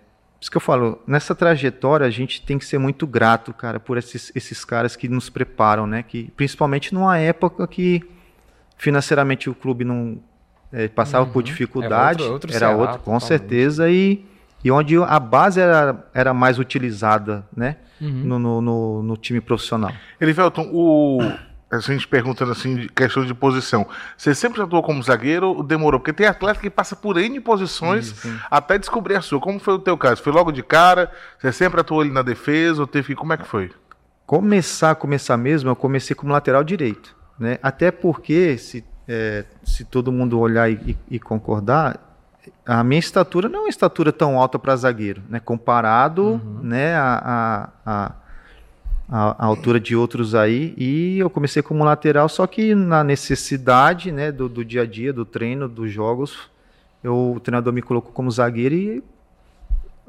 isso que eu falo, nessa trajetória a gente tem que ser muito grato, cara, por esses, esses caras que nos preparam, né? Que, principalmente numa época que financeiramente o clube não é, passava Uhum. por dificuldade, Era outro- outro era outro, com totalmente. certeza, e, e onde a base era, era mais utilizada, né? Uhum. No, no, no- no time profissional. Elivelton, o. A gente perguntando assim, de questão de posição. Você sempre atuou como zagueiro ou demorou? Porque tem atleta que passa por N posições até descobrir a sua. Como foi o teu caso? Foi logo de cara? Você sempre atuou ali na defesa ou teve que. Como é que foi? começar, começar mesmo, eu comecei como lateral direito, né? Até porque, se, é, se todo mundo olhar e- e concordar, a minha estatura não é uma estatura tão alta para zagueiro, né? Comparado, né, a, a, a, a- a altura de outros aí, e eu comecei como lateral, só que na necessidade, né, do, do dia a dia, do treino, dos jogos, eu, o treinador me colocou como zagueiro e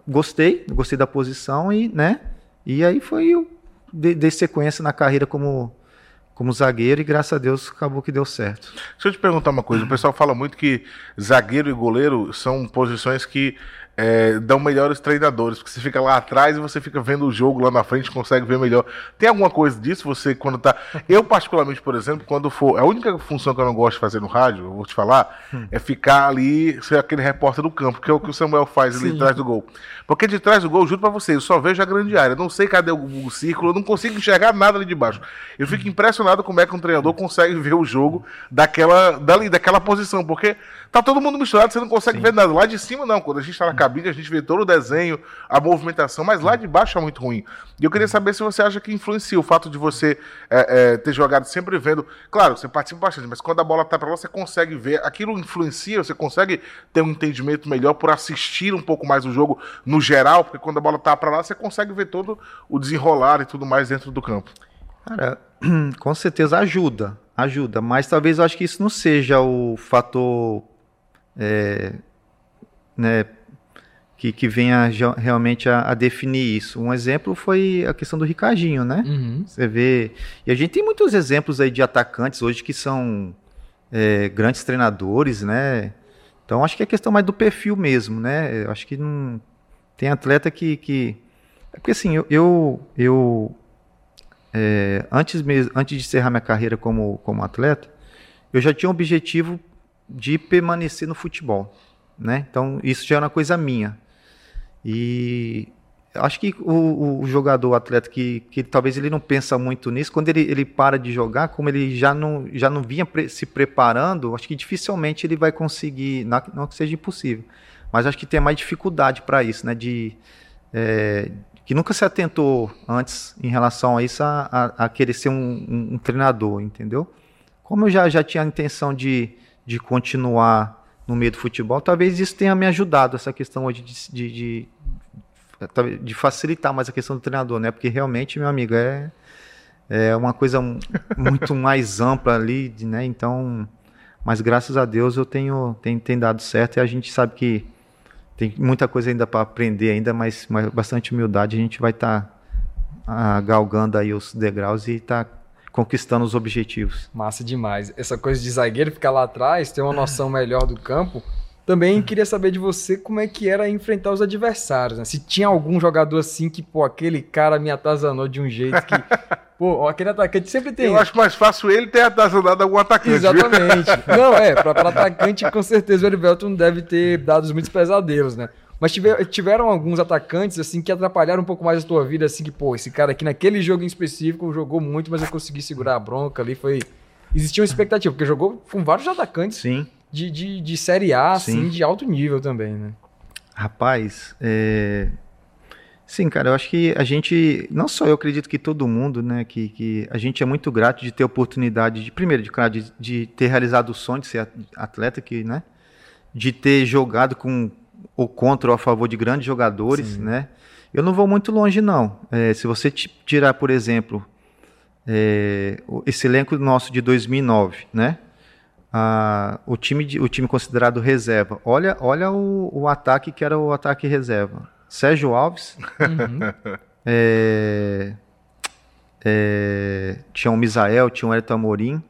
gostei, gostei da posição e, né, e aí foi eu dei, dei sequência na carreira como como zagueiro e graças a Deus acabou que deu certo. Deixa eu te perguntar uma coisa. O pessoal fala muito que zagueiro e goleiro são posições que é, dão melhores treinadores, porque você fica lá atrás e você fica vendo o jogo lá na frente, consegue ver melhor. Tem alguma coisa disso? Você, quando tá. Eu, particularmente, por exemplo, quando for. A única função que eu não gosto de fazer no rádio, eu vou te falar, hum. é ficar ali, ser aquele repórter do campo, que é o que o Samuel faz ali atrás do gol. Porque de trás do gol, juro pra vocês, eu só vejo a grande área. Não sei cadê o, o, círculo, eu não consigo enxergar nada ali de baixo. Eu fico impressionado como é que um treinador consegue ver o jogo daquela, dali, daquela posição, porque tá todo mundo misturado, você não consegue Sim. ver nada. Lá de cima, não. Quando a gente tá na cabine, a gente vê todo o desenho, a movimentação, mas lá de baixo é muito ruim. E eu queria saber se você acha que influencia o fato de você é, é, ter jogado sempre vendo. Claro, você participa bastante, mas quando a bola tá para lá, você consegue ver. Aquilo influencia, você consegue ter um entendimento melhor por assistir um pouco mais o jogo no geral, porque quando a bola tá para lá, você consegue ver todo o desenrolar e tudo mais dentro do campo. Cara, com certeza ajuda, ajuda, mas talvez eu acho que isso não seja o fator é, né, que, que venha realmente a, a, definir isso. Um exemplo foi a questão do Ricardinho, né? Uhum. Você vê. E a gente tem muitos exemplos aí de atacantes hoje que são é, grandes treinadores, né? Então acho que é questão mais do perfil mesmo, né? Acho que não. Tem atleta que. que... É porque assim, eu. eu, eu é, antes, mesmo, antes de encerrar minha carreira como, como atleta, eu já tinha um objetivo de permanecer no futebol. Né? Então, isso já é uma coisa minha. E acho que o, o, jogador, o atleta que, que talvez ele não pensa muito nisso, quando ele, ele para de jogar, como ele já não, já não vinha pre se preparando, acho que dificilmente ele vai conseguir, não, não que seja impossível, mas acho que tem mais dificuldade para isso, né? De, é, que nunca se atentou antes em relação a isso, a, a, a querer ser um, um, um, treinador, entendeu? Como eu já, já tinha a intenção de, de continuar no meio do futebol. Talvez isso tenha me ajudado, essa questão hoje de, de, de, de facilitar mais a questão do treinador, né? Porque realmente, meu amigo, é, é uma coisa muito mais ampla ali, né? Então, mas graças a Deus eu tenho tem, tem dado certo e a gente sabe que tem muita coisa ainda para aprender ainda, mas, mas bastante humildade a gente vai estar tá, ah, galgando aí os degraus e tá conquistando os objetivos. Massa demais. Essa coisa de zagueiro ficar lá atrás, ter uma noção melhor do campo. Também queria saber de você como é que era enfrentar os adversários, né? Se tinha algum jogador assim que, pô, aquele cara me atazanou de um jeito que. Pô, aquele atacante sempre tem. Eu acho mais fácil ele ter atazanado algum atacante. Exatamente. Não, é, para atacante, com certeza o Erivelton deve ter dado muitos pesadelos, né? Mas tiver, tiveram alguns atacantes, assim, que atrapalharam um pouco mais a tua vida, assim, que, pô, esse cara aqui naquele jogo em específico jogou muito, mas eu consegui segurar a bronca ali, foi... Existia uma expectativa, porque jogou com vários atacantes Sim. De, de, de Série A, Sim. assim, de alto nível também, né? Rapaz, é... Sim, cara, eu acho que a gente, não só eu acredito que todo mundo, né, que, que a gente é muito grato de ter a oportunidade de, primeiro, de, de, de ter realizado o sonho de ser atleta, que, né, de ter jogado com, ou contra ou a favor de grandes jogadores, Sim. né? Eu não vou muito longe, não. É, se você tirar, por exemplo, é, esse elenco nosso de 2009, né? Ah, o, time de, o time considerado reserva. Olha, olha o, o ataque que era o ataque reserva. Sérgio Alves. Uhum. é, é, tinha o Misael, tinha o Elton Amorim.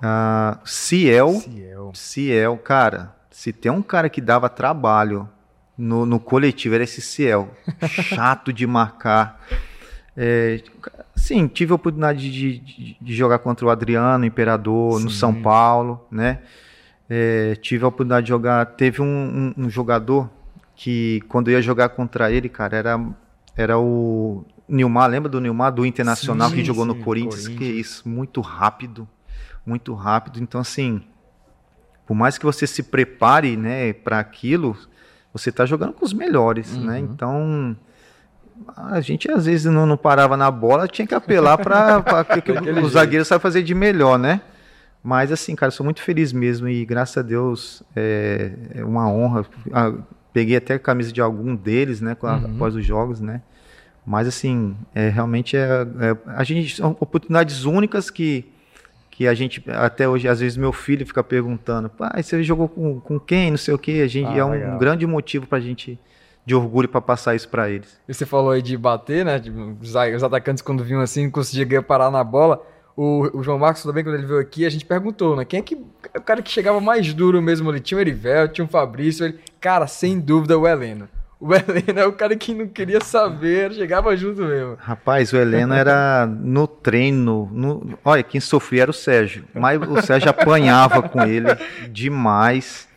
Ah, Ciel, Ciel. Ciel, cara se tem um cara que dava trabalho no, no coletivo, era esse Ciel. Chato de marcar. É, sim, tive a oportunidade de, de, de, jogar contra o Adriano, Imperador, sim. no São Paulo, né? É, tive a oportunidade de jogar. Teve um, um, um, jogador que, quando eu ia jogar contra ele, cara, era, era o Nilmar, lembra do Nilmar, do Internacional, sim, que jogou sim, no Corinthians? Corinthians? Que isso, muito rápido, muito rápido. Então, assim, por mais que você se prepare, né, para aquilo, você está jogando com os melhores, né? uhum. né? Então a gente às vezes não, não parava na bola, tinha que apelar para que, que o zagueiro sabe fazer de melhor, né? Mas assim, cara, sou muito feliz mesmo e graças a Deus é, é uma honra. Ah, peguei até a camisa de algum deles, né, uhum. após os jogos, né? Mas assim, é, realmente é, é, a gente são oportunidades únicas que que a gente, até hoje, às vezes meu filho fica perguntando, pai, você jogou com, com quem, não sei o que, a gente, ah, é um legal. grande motivo pra gente, de orgulho para passar isso para eles. E você falou aí de bater, né, os atacantes quando vinham assim, conseguiam parar na bola, O, o João Marcos também, quando ele veio aqui, a gente perguntou, né? Quem é que o cara que chegava mais duro mesmo ali? Tinha o Erivel, tinha o Fabrício. Ele, cara, sem dúvida o Heleno. O Heleno é o cara que não queria saber, chegava junto mesmo. Rapaz, o Heleno era no treino. No... Olha, quem sofria era o Sérgio. Mas o Sérgio apanhava com ele demais.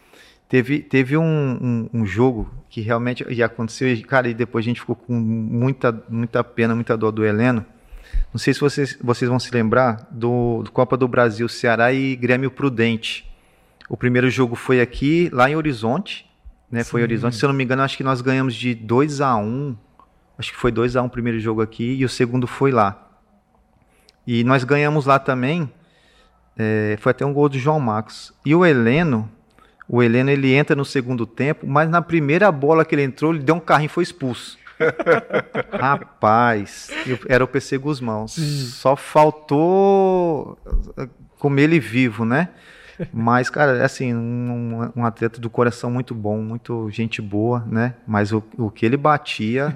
Teve, teve um, um, um jogo que realmente ia acontecer, cara, e depois a gente ficou com muita, muita pena, muita dor do Heleno. Não sei se vocês, vocês vão se lembrar do, do Copa do Brasil, Ceará e Grêmio Prudente. O primeiro jogo foi aqui, lá em Horizonte, né? Sim. Foi Horizonte. Se eu não me engano, acho que nós ganhamos de 2 a 1 Acho que foi 2 a 1 o primeiro jogo aqui e o segundo foi lá. E nós ganhamos lá também. É, foi até um gol do João Marcos. E o Heleno, o Heleno ele entra no segundo tempo, mas na primeira bola que ele entrou, ele deu um carrinho e foi expulso. Rapaz, eu, era o PC Guzmão. Só faltou comer ele vivo, né? Mas, cara, é assim, um, um, atleta do coração muito bom, muito gente boa, né? Mas o, o que ele batia,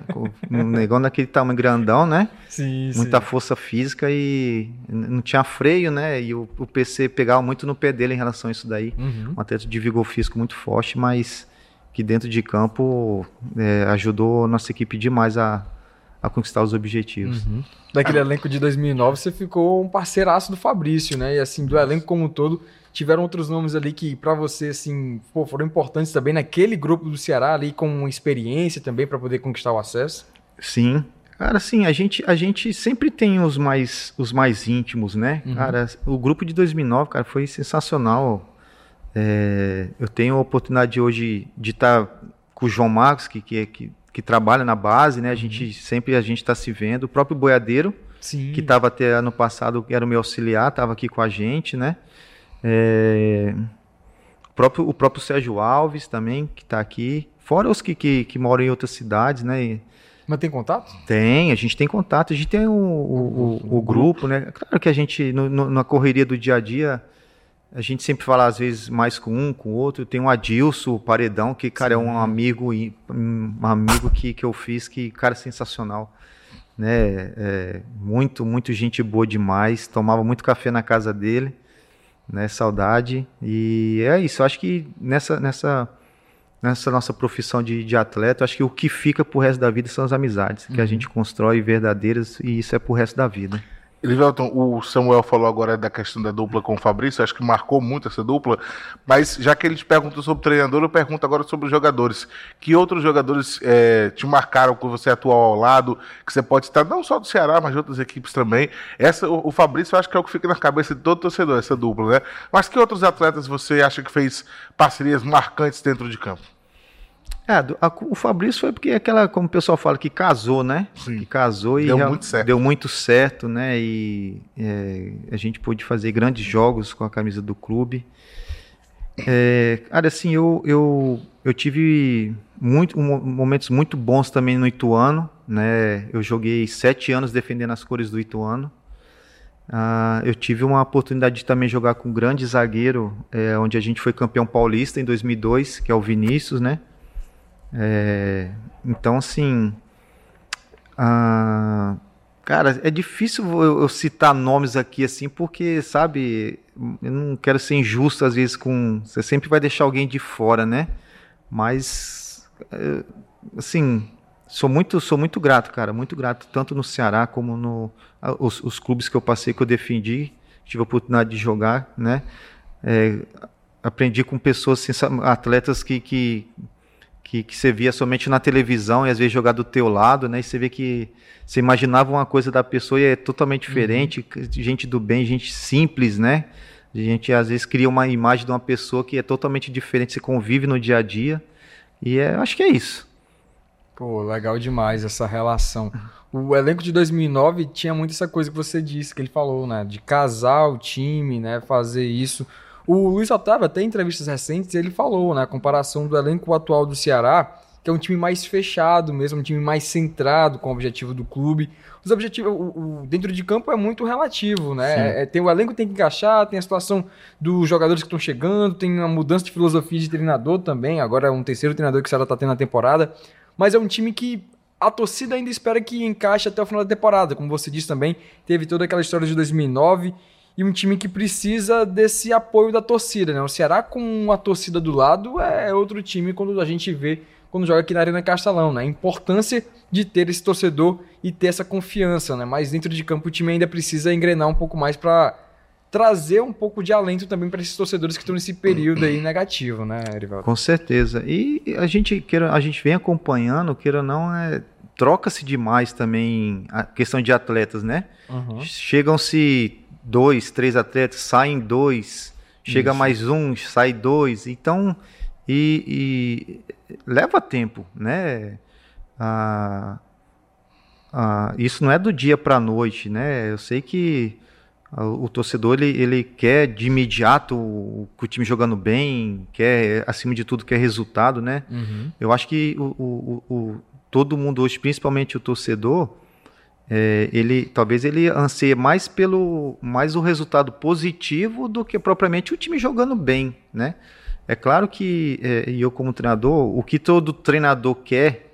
um negão daquele tamanho grandão, né? Sim, Muita sim. força física e não tinha freio, né? E o, o, PC pegava muito no pé dele em relação a isso daí. Uhum. Um atleta de vigor físico muito forte, mas que dentro de campo é, ajudou nossa equipe demais a, a conquistar os objetivos. Uhum. Daquele elenco de 2009, você ficou um parceiraço do Fabrício, né? E assim, do elenco como um todo, tiveram outros nomes ali que para você assim pô, foram importantes também naquele grupo do Ceará ali com experiência também para poder conquistar o acesso? Sim. Cara sim a gente a gente sempre tem os mais os mais íntimos né? Uhum. cara o grupo de 2009 cara foi sensacional. É, eu tenho a oportunidade hoje de estar tá com o João Marcos que que, que, que trabalha na base né? A gente uhum. sempre a gente está se vendo. O próprio boiadeiro Sim. que estava até ano passado era o meu auxiliar estava aqui com a gente né é, o, próprio, o próprio Sérgio Alves também, que está aqui. Fora os que, que, que, moram em outras cidades, né? Mas tem contato? Tem, a gente tem contato. A gente tem o, o, o, o grupo, né? Claro que a gente, no, no, na correria do dia a dia, a gente sempre fala às vezes mais com um, com o outro. Tem o Adilson, o Paredão, que, cara, Sim. é um amigo, um amigo que, que eu fiz, que, cara, sensacional. Né? É, muito, muito gente boa demais. Tomava muito café na casa dele né? Saudade. E é isso. Eu acho que nessa, nessa, nessa nossa profissão de, de atleta, acho que o que fica pro resto da vida são as amizades uhum. que a uhum. gente constrói verdadeiras e isso é pro resto da vida. Elivelton, o Samuel falou agora da questão da dupla com o Fabrício, acho que marcou muito essa dupla, mas já que ele te perguntou sobre o treinador, eu pergunto agora sobre os jogadores. Que outros jogadores é, te marcaram com você atual ao lado, que você pode estar não só do Ceará, mas de outras equipes também? Essa, o, o Fabrício, eu acho que é o que fica na cabeça de todo torcedor, essa dupla, né? Mas que outros atletas você acha que fez parcerias marcantes dentro de campo? É, a, o Fabrício foi porque aquela, como o pessoal fala, que casou, né? Sim. Que casou e deu muito certo. Deu muito certo, né? E é, a gente pôde fazer grandes jogos com a camisa do clube. É, cara, assim, eu, eu, eu tive muito, momentos muito bons também no Ituano, né? Eu joguei sete anos defendendo as cores do Ituano. Ah, eu tive uma oportunidade de também jogar com um grande zagueiro, é, onde a gente foi campeão paulista em 2002, que é o Vinícius, né? É, então, assim. Ah, cara, é difícil eu, eu, citar nomes aqui assim, porque, sabe, eu não quero ser injusto às vezes com. Você sempre vai deixar alguém de fora, né? Mas, assim, sou muito, sou muito grato, cara, muito grato, tanto no Ceará como no os, os clubes que eu passei, que eu defendi, tive a oportunidade de jogar, né? É, aprendi com pessoas, assim, atletas que, que que, que você via somente na televisão e às vezes jogar do teu lado, né? E você vê que você imaginava uma coisa da pessoa e é totalmente uhum. diferente, uhum. gente do bem, gente simples, né? A gente às vezes cria uma imagem de uma pessoa que é totalmente diferente, você convive no dia a dia. E é, acho que é isso. Pô, legal demais essa relação. O elenco de 2009 tinha muito essa coisa que você disse, que ele falou, né? De casar o time, né? Fazer isso. O Luiz Otávio, até em entrevistas recentes, ele falou, né, a comparação do elenco atual do Ceará, que é um time mais fechado mesmo, um time mais centrado com o objetivo do clube. Os objetivos, o, o dentro de campo é muito relativo, né? É, tem o elenco tem que encaixar, tem a situação dos jogadores que estão chegando, tem uma mudança de filosofia de treinador também. Agora é um terceiro treinador que o Ceará está tendo na temporada. Mas é um time que a torcida ainda espera que encaixe até o final da temporada. Como você disse também, teve toda aquela história de 2009 e um time que precisa desse apoio da torcida, né? O Ceará com a torcida do lado é outro time quando a gente vê quando joga aqui na Arena Castelão, né? A importância de ter esse torcedor e ter essa confiança, né? Mas dentro de campo o time ainda precisa engrenar um pouco mais para trazer um pouco de alento também para esses torcedores que estão nesse período aí negativo, né, Erivaldo? Com certeza. E a gente queira, a gente vem acompanhando, queira não, é troca-se demais também a questão de atletas, né? Uhum. Chegam-se dois, três atletas, saem dois, chega Isso. mais um, sai dois. Então, e, e leva tempo, né? Ah, ah, isso não é do dia para a noite, né? Eu sei que o torcedor ele, ele quer de imediato o, o, time jogando bem, quer acima de tudo quer resultado, né? Uhum. Eu acho que o, o, o, todo mundo hoje, principalmente o torcedor, é, ele talvez ele anseie mais pelo mais o resultado positivo do que propriamente o time jogando bem, né? É claro que é, eu como treinador, o que todo treinador quer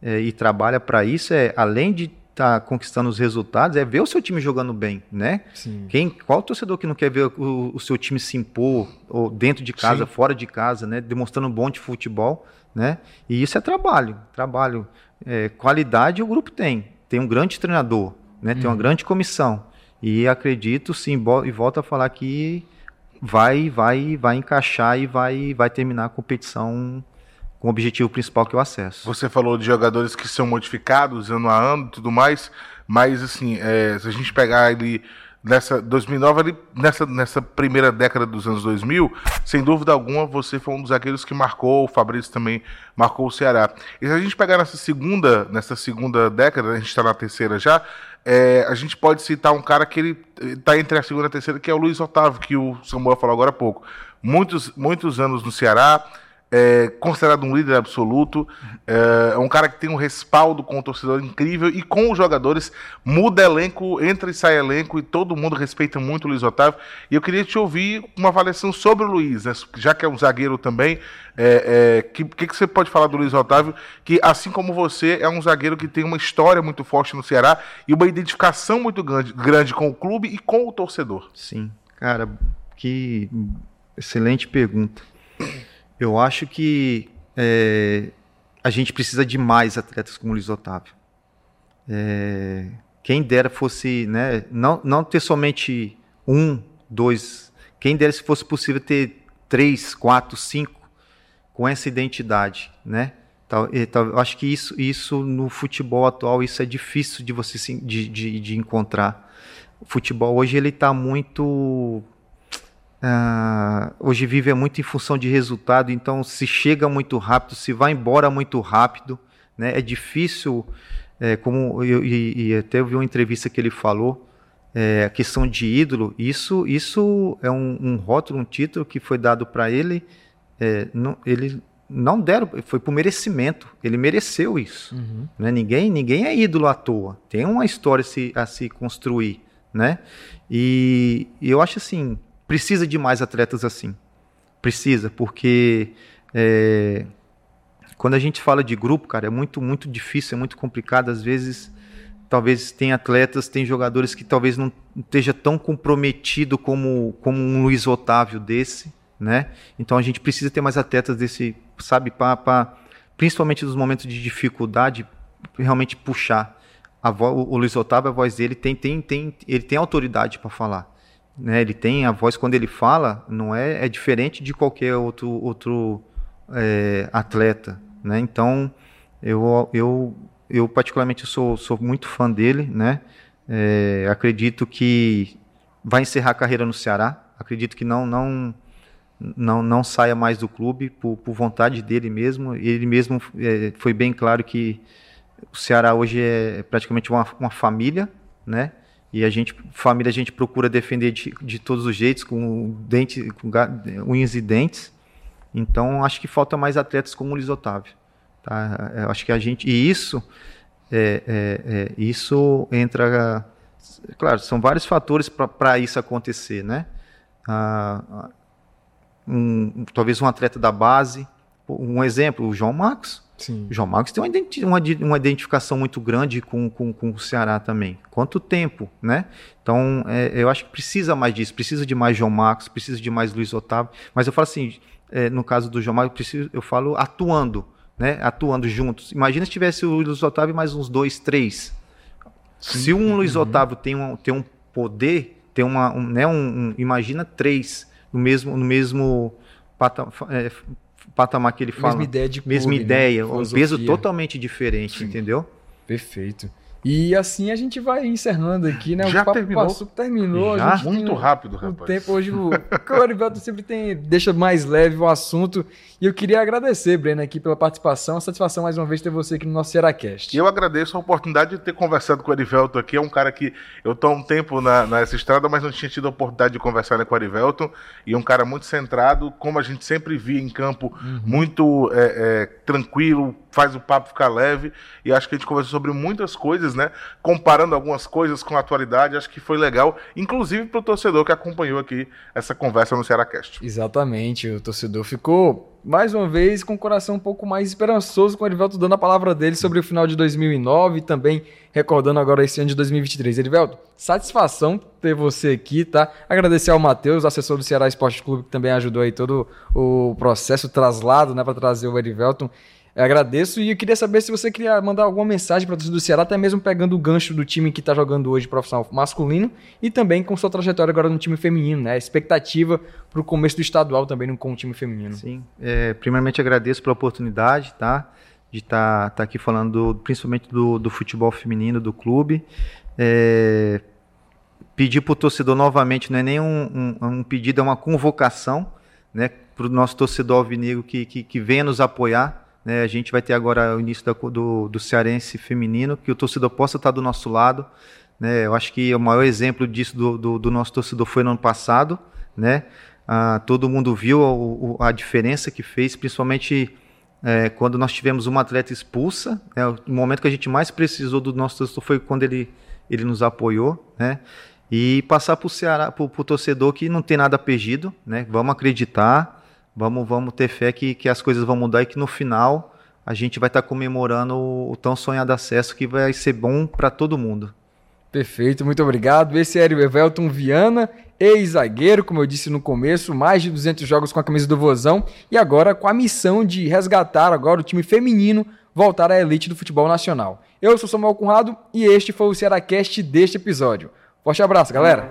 é, e trabalha para isso é além de tá conquistando os resultados é ver o seu time jogando bem, né? Sim. Quem, qual torcedor que não quer ver o, o seu time se impor, ou dentro de casa, Sim. fora de casa, né? Demonstrando um bom de futebol, né? E isso é trabalho, trabalho. É, qualidade o grupo tem, tem um grande treinador, né? Tem uma uhum. grande comissão e acredito sim e volto a falar que vai, vai, vai encaixar e vai, vai terminar a competição com o objetivo principal que é o acesso. Você falou de jogadores que são modificados ano a ano e tudo mais, mas assim, é, se a gente pegar ele nessa 2009, ali, nessa, nessa primeira década dos anos 2000, sem dúvida alguma, você foi um dos zagueiros que marcou, o Fabrício também marcou o Ceará. E se a gente pegar nessa segunda, nessa segunda década, a gente está na terceira já, é, a gente pode citar um cara que ele está entre a segunda e a terceira, que é o Luiz Otávio, que o Samuel falou agora há pouco. Muitos, muitos anos no Ceará, é considerado um líder absoluto, é, um cara que tem um respaldo com o torcedor incrível e com os jogadores, muda elenco, entra e sai elenco e todo mundo respeita muito o Luiz Otávio. E eu queria te ouvir uma avaliação sobre o Luiz, né? já que é um zagueiro também, é, é, que, que, que você pode falar do Luiz Otávio, que assim como você, é um zagueiro que tem uma história muito forte no Ceará e uma identificação muito grande, grande com o clube e com o torcedor? Sim, cara, que excelente pergunta. Eu acho que é, a gente precisa de mais atletas como o Luiz Otávio. É, quem dera fosse, né, não, não ter somente um, dois, quem dera se fosse possível ter três, quatro, cinco com essa identidade, né? Eu acho que isso, isso no futebol atual isso é difícil de você de, de, de encontrar. O futebol hoje ele está muito Uh, hoje vive é muito em função de resultado, então se chega muito rápido, se vai embora muito rápido, né? É difícil, é, como eu, e, e, até eu vi uma entrevista que ele falou, é, a questão de ídolo, isso, isso é um, um rótulo, um título que foi dado para ele, é, não, ele não deram, foi por merecimento, ele mereceu isso, uhum. né? Ninguém, ninguém é ídolo à toa, tem uma história a se, a se construir, né? E, e eu acho assim precisa de mais atletas assim. Precisa, porque é, quando a gente fala de grupo, cara, é muito, muito difícil, é muito complicado. Às vezes, talvez tem atletas, tem jogadores que talvez não esteja tão comprometido como, como um Luiz Otávio desse, né? Então a gente precisa ter mais atletas desse, sabe, principalmente nos momentos de dificuldade, realmente puxar. Voz, o Luiz Otávio, a voz dele tem, tem, tem, ele tem autoridade para falar. Né? Ele tem a voz quando ele fala, não é, é diferente de qualquer outro, outro é, atleta. Né? Então, eu, eu, eu particularmente sou, sou muito fã dele. Né? É, acredito que vai encerrar a carreira no Ceará. Acredito que não, não, não, não saia mais do clube por, por vontade dele mesmo. Ele mesmo é, foi bem claro que o Ceará hoje é praticamente uma, uma família, né? E a gente, família, a gente procura defender de, de todos os jeitos, com, dente, com unhas e dentes. Então, acho que falta mais atletas como o Luiz Otávio. Tá? Acho que a gente. E isso, é, é, é, isso entra. Claro, são vários fatores para isso acontecer, né? Ah, um, talvez um atleta da base. Um exemplo, o João Marcos. Sim. O João Marcos tem uma, uma identificação muito grande com, com, com, o Ceará também. Quanto tempo, né? Então, é, eu acho que precisa mais disso, precisa de mais João Marcos, precisa de mais Luiz Otávio. Mas eu falo assim, é, no caso do João Marcos, eu, preciso, eu falo atuando, né? Atuando juntos. Imagina se tivesse o Luiz Otávio mais uns dois, três. Sim. Se um Luiz uhum. Otávio tem um, tem um poder, tem uma, um, né, um, um, imagina três no mesmo, no mesmo é, patamar que ele fala. Mesma ideia de Mesma né? ideia, né? um peso totalmente diferente, Sim. entendeu? Perfeito. E assim a gente vai encerrando aqui, né? Já o papo terminou? Passou, terminou. Já? Muito rápido, rapaz. O tempo hoje, o, o Arivelto sempre tem, deixa mais leve o assunto. E eu queria agradecer, Breno, aqui pela participação. A satisfação mais uma vez ter você aqui no nosso Seracast. E eu agradeço a oportunidade de ter conversado com o Arivelto aqui. É um cara que eu estou há um tempo na, nessa estrada, mas não tinha tido a oportunidade de conversar né, com o Arivelto. E é um cara muito centrado, como a gente sempre via em campo, uhum. muito é, é, tranquilo, faz o papo ficar leve. E acho que a gente conversou sobre muitas coisas, né? Comparando algumas coisas com a atualidade. Acho que foi legal, inclusive para o torcedor que acompanhou aqui essa conversa no Cearacast. Exatamente. O torcedor ficou mais uma vez, com o coração um pouco mais esperançoso, com o Erivelto dando a palavra dele sobre o final de 2009 e também recordando agora esse ano de 2023. Erivelto, satisfação ter você aqui, tá? Agradecer ao Matheus, assessor do Ceará Esporte Clube, que também ajudou aí todo o processo, o traslado, né, para trazer o Erivelton. Eu agradeço e eu queria saber se você queria mandar alguma mensagem para o do Ceará, até mesmo pegando o gancho do time que está jogando hoje profissional masculino e também com sua trajetória agora no time feminino, né? Expectativa para o começo do estadual também com o time feminino. Sim, é, primeiramente agradeço pela oportunidade, tá? De estar tá, tá aqui falando do, principalmente do, do, futebol feminino do clube. É, pedir para o torcedor novamente, não é nem um, um, um pedido, é uma convocação, né? Para o nosso torcedor alvinegro que, que, que venha nos apoiar né, a gente vai ter agora o início da, do, do Cearense feminino, que o torcedor possa estar do nosso lado. Né, eu acho que o maior exemplo disso do, do, do nosso torcedor foi no ano passado. Né, ah, todo mundo viu a, a, diferença que fez, principalmente é, quando nós tivemos uma atleta expulsa. Né, o momento que a gente mais precisou do nosso torcedor foi quando ele, ele nos apoiou. Né, e passar para o torcedor que não tem nada perdido, né? Vamos acreditar, Vamos, vamos ter fé que, que as coisas vão mudar e que no final a gente vai estar tá comemorando o, o, tão sonhado acesso que vai ser bom para todo mundo. Perfeito, muito obrigado. Esse é o Evelton Viana, ex-zagueiro, como eu disse no começo, mais de 200 jogos com a camisa do Vozão e agora com a missão de resgatar agora o time feminino, voltar à elite do futebol nacional. Eu sou Samuel Conrado e este foi o Cearacast deste episódio. Forte abraço, galera!